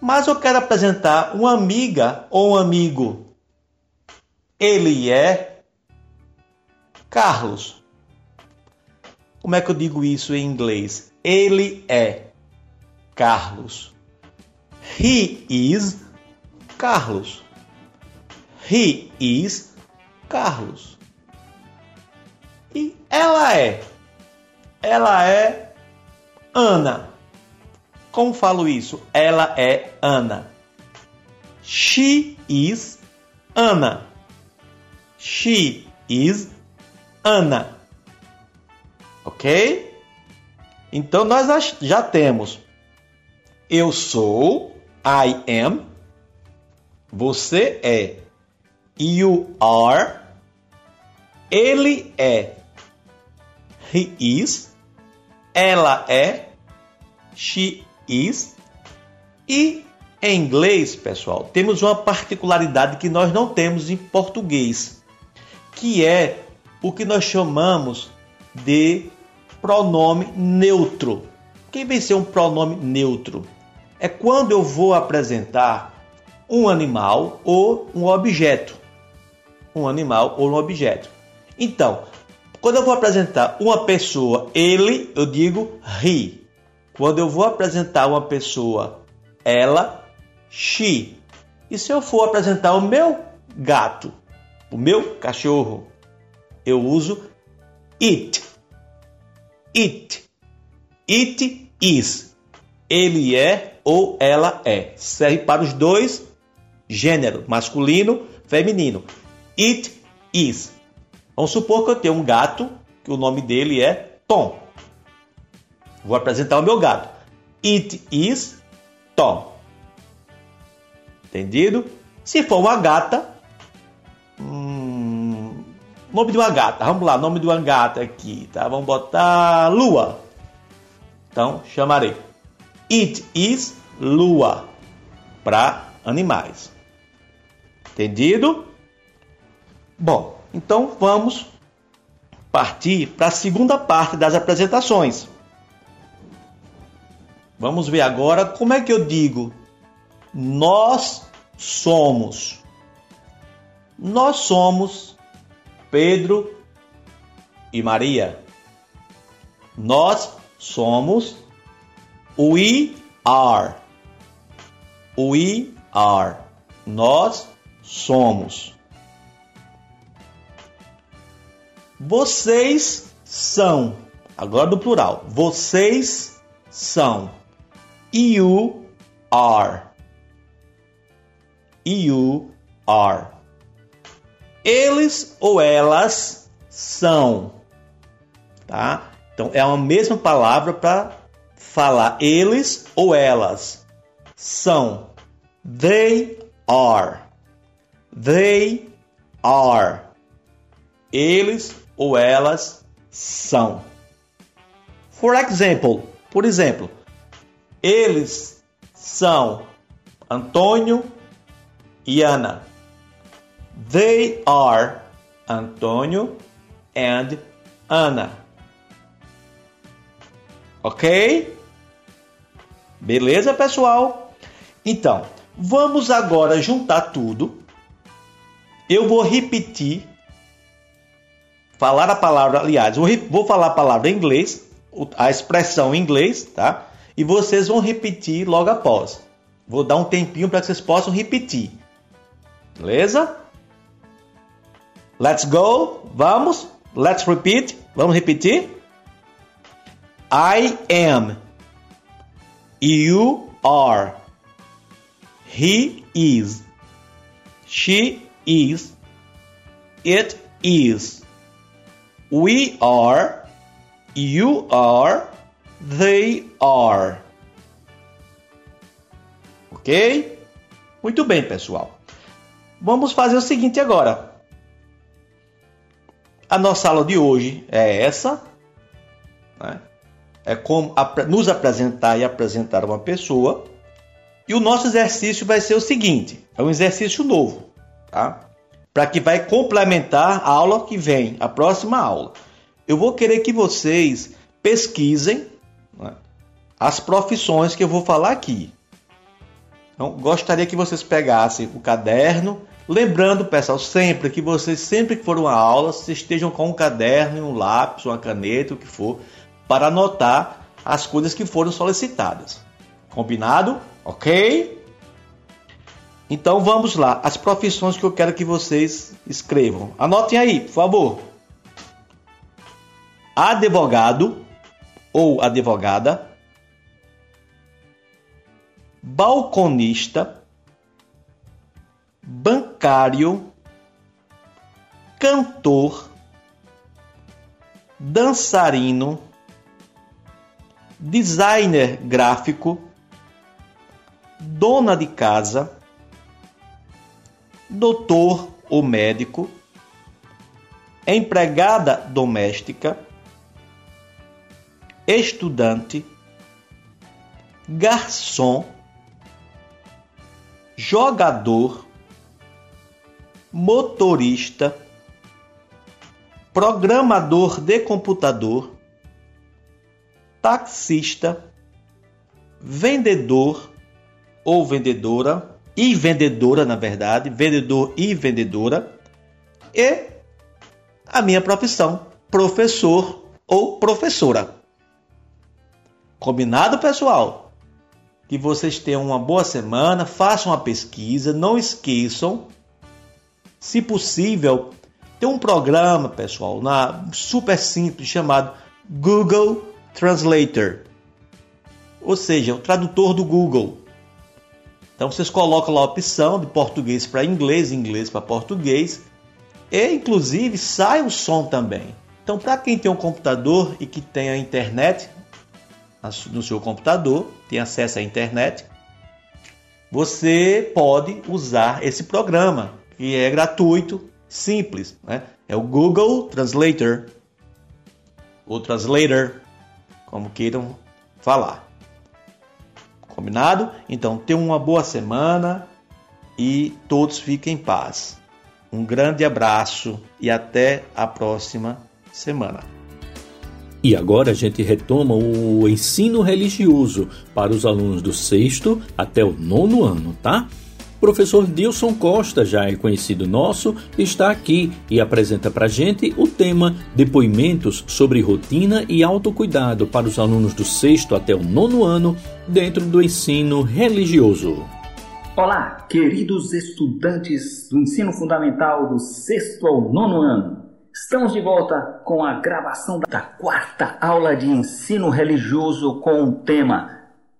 Mas eu quero apresentar uma amiga ou um amigo. Ele é Carlos. Como é que eu digo isso em inglês? Ele é Carlos. He is Carlos. He is Carlos. E ela é? Ela é Ana. Como falo isso? Ela é Ana. She is Ana. She is Ana. Ok? Então nós já temos eu sou, I am, você é, You are. Ele é. He is. Ela é. She is. E em inglês, pessoal, temos uma particularidade que nós não temos em português, que é o que nós chamamos de pronome neutro. Quem vem ser um pronome neutro? É quando eu vou apresentar um animal ou um objeto um animal ou um objeto. Então, quando eu vou apresentar uma pessoa, ele, eu digo he. Quando eu vou apresentar uma pessoa, ela, she. E se eu for apresentar o meu gato, o meu cachorro, eu uso it. It. It is. Ele é ou ela é. Serve para os dois gêneros, masculino, feminino. It is. Vamos supor que eu tenho um gato, que o nome dele é Tom. Vou apresentar o meu gato. It is Tom. Entendido? Se for uma gata, nome de uma gata. Vamos lá, nome de uma gata aqui, tá? Vamos botar Lua. Então, chamarei. It is Lua para animais. Entendido? Bom, então vamos partir para a segunda parte das apresentações. Vamos ver agora como é que eu digo nós somos. Nós somos Pedro e Maria. Nós somos we are. We are. Nós somos. Vocês são. Agora do plural. Vocês são. You are. You are. Eles ou elas são. Tá? Então é a mesma palavra para falar eles ou elas. São. They are. They are. Eles ou elas são. For example, por exemplo, eles são Antônio e Ana. They are Antônio and Ana. Ok? Beleza, pessoal? Então, vamos agora juntar tudo. Eu vou repetir, falar a palavra, aliás, vou, vou falar a palavra em inglês, a expressão em inglês, tá? E vocês vão repetir logo após. Vou dar um tempinho para que vocês possam repetir. Beleza? Let's go. Vamos. Let's repeat. Vamos repetir. I am. You are. He is. She is. It is. We are. You are. They are. Ok? Muito bem, pessoal. Vamos fazer o seguinte agora. A nossa aula de hoje é essa. Né? É como nos apresentar e apresentar uma pessoa. E o nosso exercício vai ser o seguinte: é um exercício novo, tá? Para que vai complementar a aula que vem, a próxima aula. Eu vou querer que vocês pesquisem né, as profissões que eu vou falar aqui. Então, gostaria que vocês pegassem o caderno, lembrando, pessoal, sempre que vocês sempre que forem a aula, vocês estejam com um caderno, um lápis, uma caneta, o que for, para anotar as coisas que foram solicitadas. Combinado? Ok? Então vamos lá, as profissões que eu quero que vocês escrevam. Anotem aí, por favor. Advogado ou advogada balconista, bancário, cantor, dançarino, designer gráfico, dona de casa, doutor ou médico, empregada doméstica, estudante, garçom, jogador, motorista, programador de computador, taxista, vendedor ou vendedora e vendedora, na verdade, vendedor e vendedora, e a minha profissão, professor ou professora. Combinado, pessoal? Que vocês tenham uma boa semana, façam a pesquisa, não esqueçam, se possível, tem um programa, pessoal, na super simples chamado Google Translator. Ou seja, o tradutor do Google. Então vocês colocam lá a opção de português para inglês, inglês para português, e inclusive sai o som também. Então, para quem tem um computador e que tem a internet, no seu computador, tem acesso à internet, você pode usar esse programa, que é gratuito, simples. Né? É o Google Translator, ou Translator, como queiram falar. Combinado? Então, tenha uma boa semana e todos fiquem em paz. Um grande abraço e até a próxima semana. E agora a gente retoma o ensino religioso para os alunos do sexto até o nono ano, tá? Professor Dilson Costa, já é conhecido nosso, está aqui e apresenta para gente o tema Depoimentos sobre rotina e autocuidado para os alunos do sexto até o nono ano dentro do ensino religioso. Olá, queridos estudantes do ensino fundamental do sexto ao nono ano. Estamos de volta com a gravação da quarta aula de ensino religioso com o tema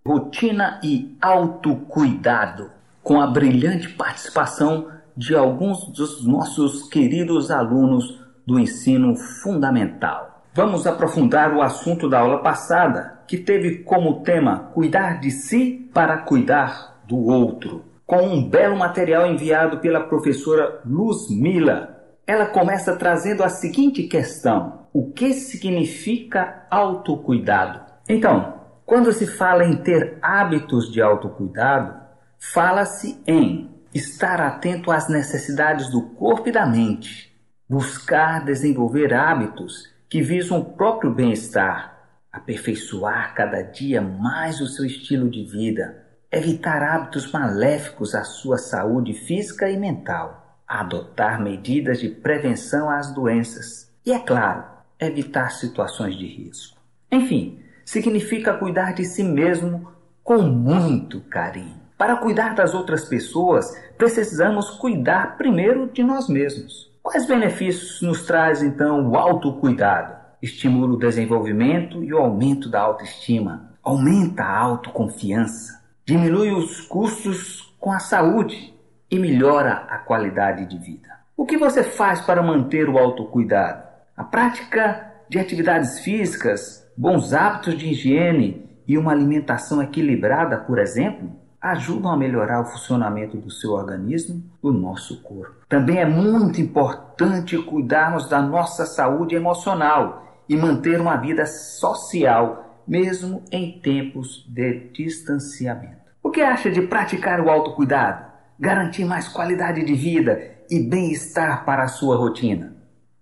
Rotina e Autocuidado, com a brilhante participação de alguns dos nossos queridos alunos do ensino fundamental. Vamos aprofundar o assunto da aula passada, que teve como tema Cuidar de si para cuidar do outro, com um belo material enviado pela professora Luz Mila ela começa trazendo a seguinte questão: o que significa autocuidado? Então, quando se fala em ter hábitos de autocuidado, fala-se em estar atento às necessidades do corpo e da mente, buscar desenvolver hábitos que visam o próprio bem-estar, aperfeiçoar cada dia mais o seu estilo de vida, evitar hábitos maléficos à sua saúde física e mental adotar medidas de prevenção às doenças e, é claro, evitar situações de risco. Enfim, significa cuidar de si mesmo com muito carinho. Para cuidar das outras pessoas, precisamos cuidar primeiro de nós mesmos. Quais benefícios nos traz então o autocuidado? Estimula o desenvolvimento e o aumento da autoestima, aumenta a autoconfiança, diminui os custos com a saúde e melhora a qualidade de vida. O que você faz para manter o autocuidado? A prática de atividades físicas, bons hábitos de higiene e uma alimentação equilibrada, por exemplo, ajudam a melhorar o funcionamento do seu organismo, do nosso corpo. Também é muito importante cuidarmos da nossa saúde emocional e manter uma vida social, mesmo em tempos de distanciamento. O que acha de praticar o autocuidado? garantir mais qualidade de vida e bem-estar para a sua rotina.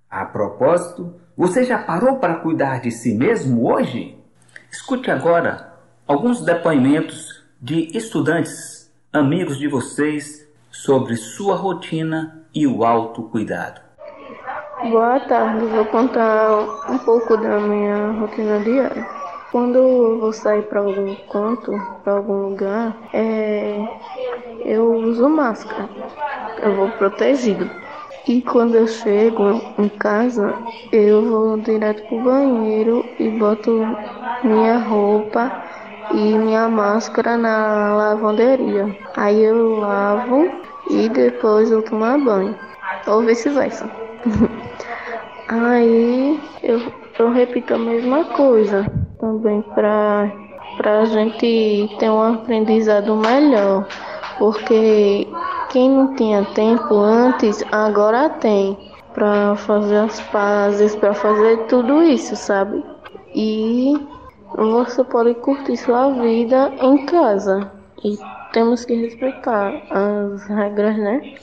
A propósito, você já parou para cuidar de si mesmo hoje? Escute agora alguns depoimentos de estudantes, amigos de vocês, sobre sua rotina e o autocuidado. Boa tarde, vou contar um pouco da minha rotina diária. Quando eu vou sair para algum canto, para algum lugar, é, eu uso máscara. Eu vou protegido. E quando eu chego em casa, eu vou direto pro banheiro e boto minha roupa e minha máscara na lavanderia. Aí eu lavo e depois eu tomo banho. Ou vice-versa. (laughs) Aí eu, eu repito a mesma coisa também para a gente ter um aprendizado melhor, porque quem não tinha tempo antes, agora tem para fazer as pazes, para fazer tudo isso, sabe? E você pode curtir sua vida em casa. E temos que respeitar as regras, né?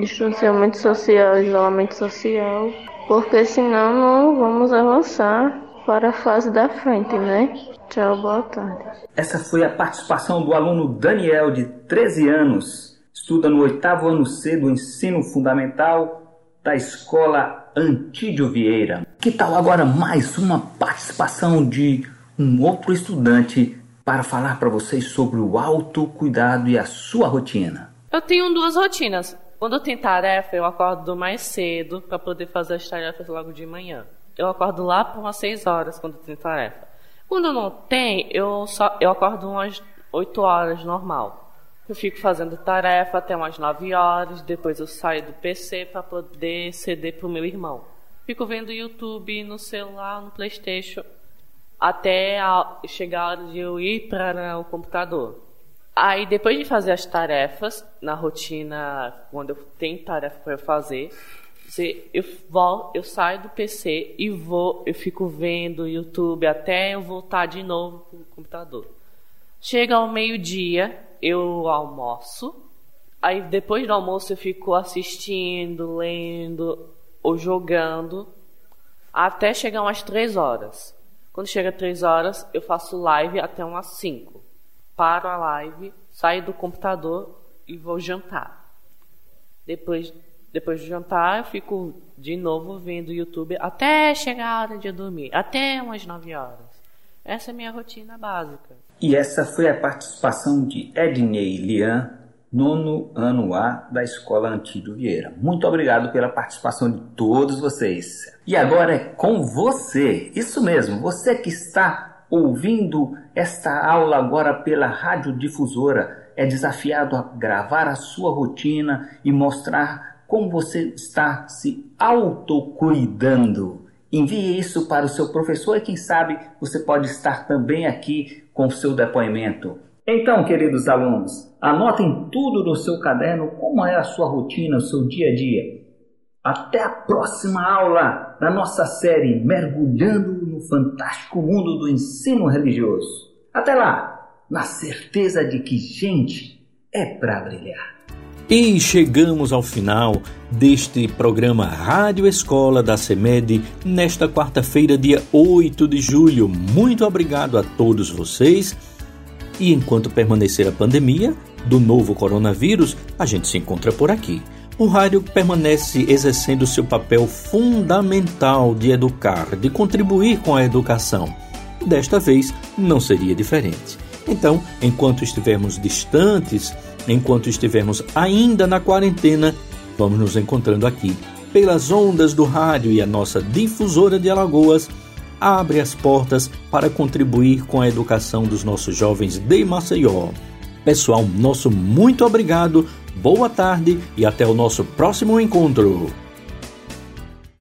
Distanciamento social, isolamento social, porque senão não vamos avançar para a fase da frente, né? Tchau, boa tarde. Essa foi a participação do aluno Daniel, de 13 anos, estuda no oitavo ano C do ensino fundamental da escola Antídio Vieira. Que tal agora mais uma participação de um outro estudante para falar para vocês sobre o autocuidado e a sua rotina? Eu tenho duas rotinas. Quando eu tenho tarefa, eu acordo mais cedo para poder fazer as tarefas logo de manhã eu acordo lá por umas 6 horas quando tem tarefa. Quando não tem, eu só eu acordo umas 8 horas normal. Eu fico fazendo tarefa até umas 9 horas, depois eu saio do PC para poder ceder pro meu irmão. Fico vendo YouTube no celular, no PlayStation, até chegar a hora de eu ir para o computador. Aí depois de fazer as tarefas na rotina, quando eu tenho tarefa para fazer, eu, volto, eu saio do PC e vou, eu fico vendo YouTube até eu voltar de novo pro computador. Chega ao meio-dia, eu almoço, Aí depois do almoço eu fico assistindo, lendo ou jogando até chegar umas 3 horas. Quando chega 3 horas, eu faço live até umas 5. Paro a live, saio do computador e vou jantar. Depois, depois de jantar, eu fico de novo vendo YouTube até chegar a hora de dormir, até umas 9 horas. Essa é a minha rotina básica. E essa foi a participação de Ednei Lian nono ano A da Escola Antídio Vieira. Muito obrigado pela participação de todos vocês. E agora é com você, isso mesmo, você que está ouvindo esta aula agora pela radiodifusora, é desafiado a gravar a sua rotina e mostrar como você está se autocuidando. Envie isso para o seu professor e quem sabe você pode estar também aqui com o seu depoimento. Então, queridos alunos, anotem tudo no seu caderno, como é a sua rotina, o seu dia a dia. Até a próxima aula da nossa série Mergulhando no Fantástico Mundo do Ensino Religioso. Até lá, na certeza de que gente é para brilhar. E chegamos ao final deste programa Rádio Escola da CEMED nesta quarta-feira, dia 8 de julho. Muito obrigado a todos vocês e enquanto permanecer a pandemia do novo coronavírus, a gente se encontra por aqui. O rádio permanece exercendo seu papel fundamental de educar, de contribuir com a educação. Desta vez não seria diferente. Então, enquanto estivermos distantes, enquanto estivermos ainda na quarentena, vamos nos encontrando aqui pelas ondas do rádio e a nossa difusora de Alagoas abre as portas para contribuir com a educação dos nossos jovens de Maceió. Pessoal, nosso muito obrigado, boa tarde e até o nosso próximo encontro.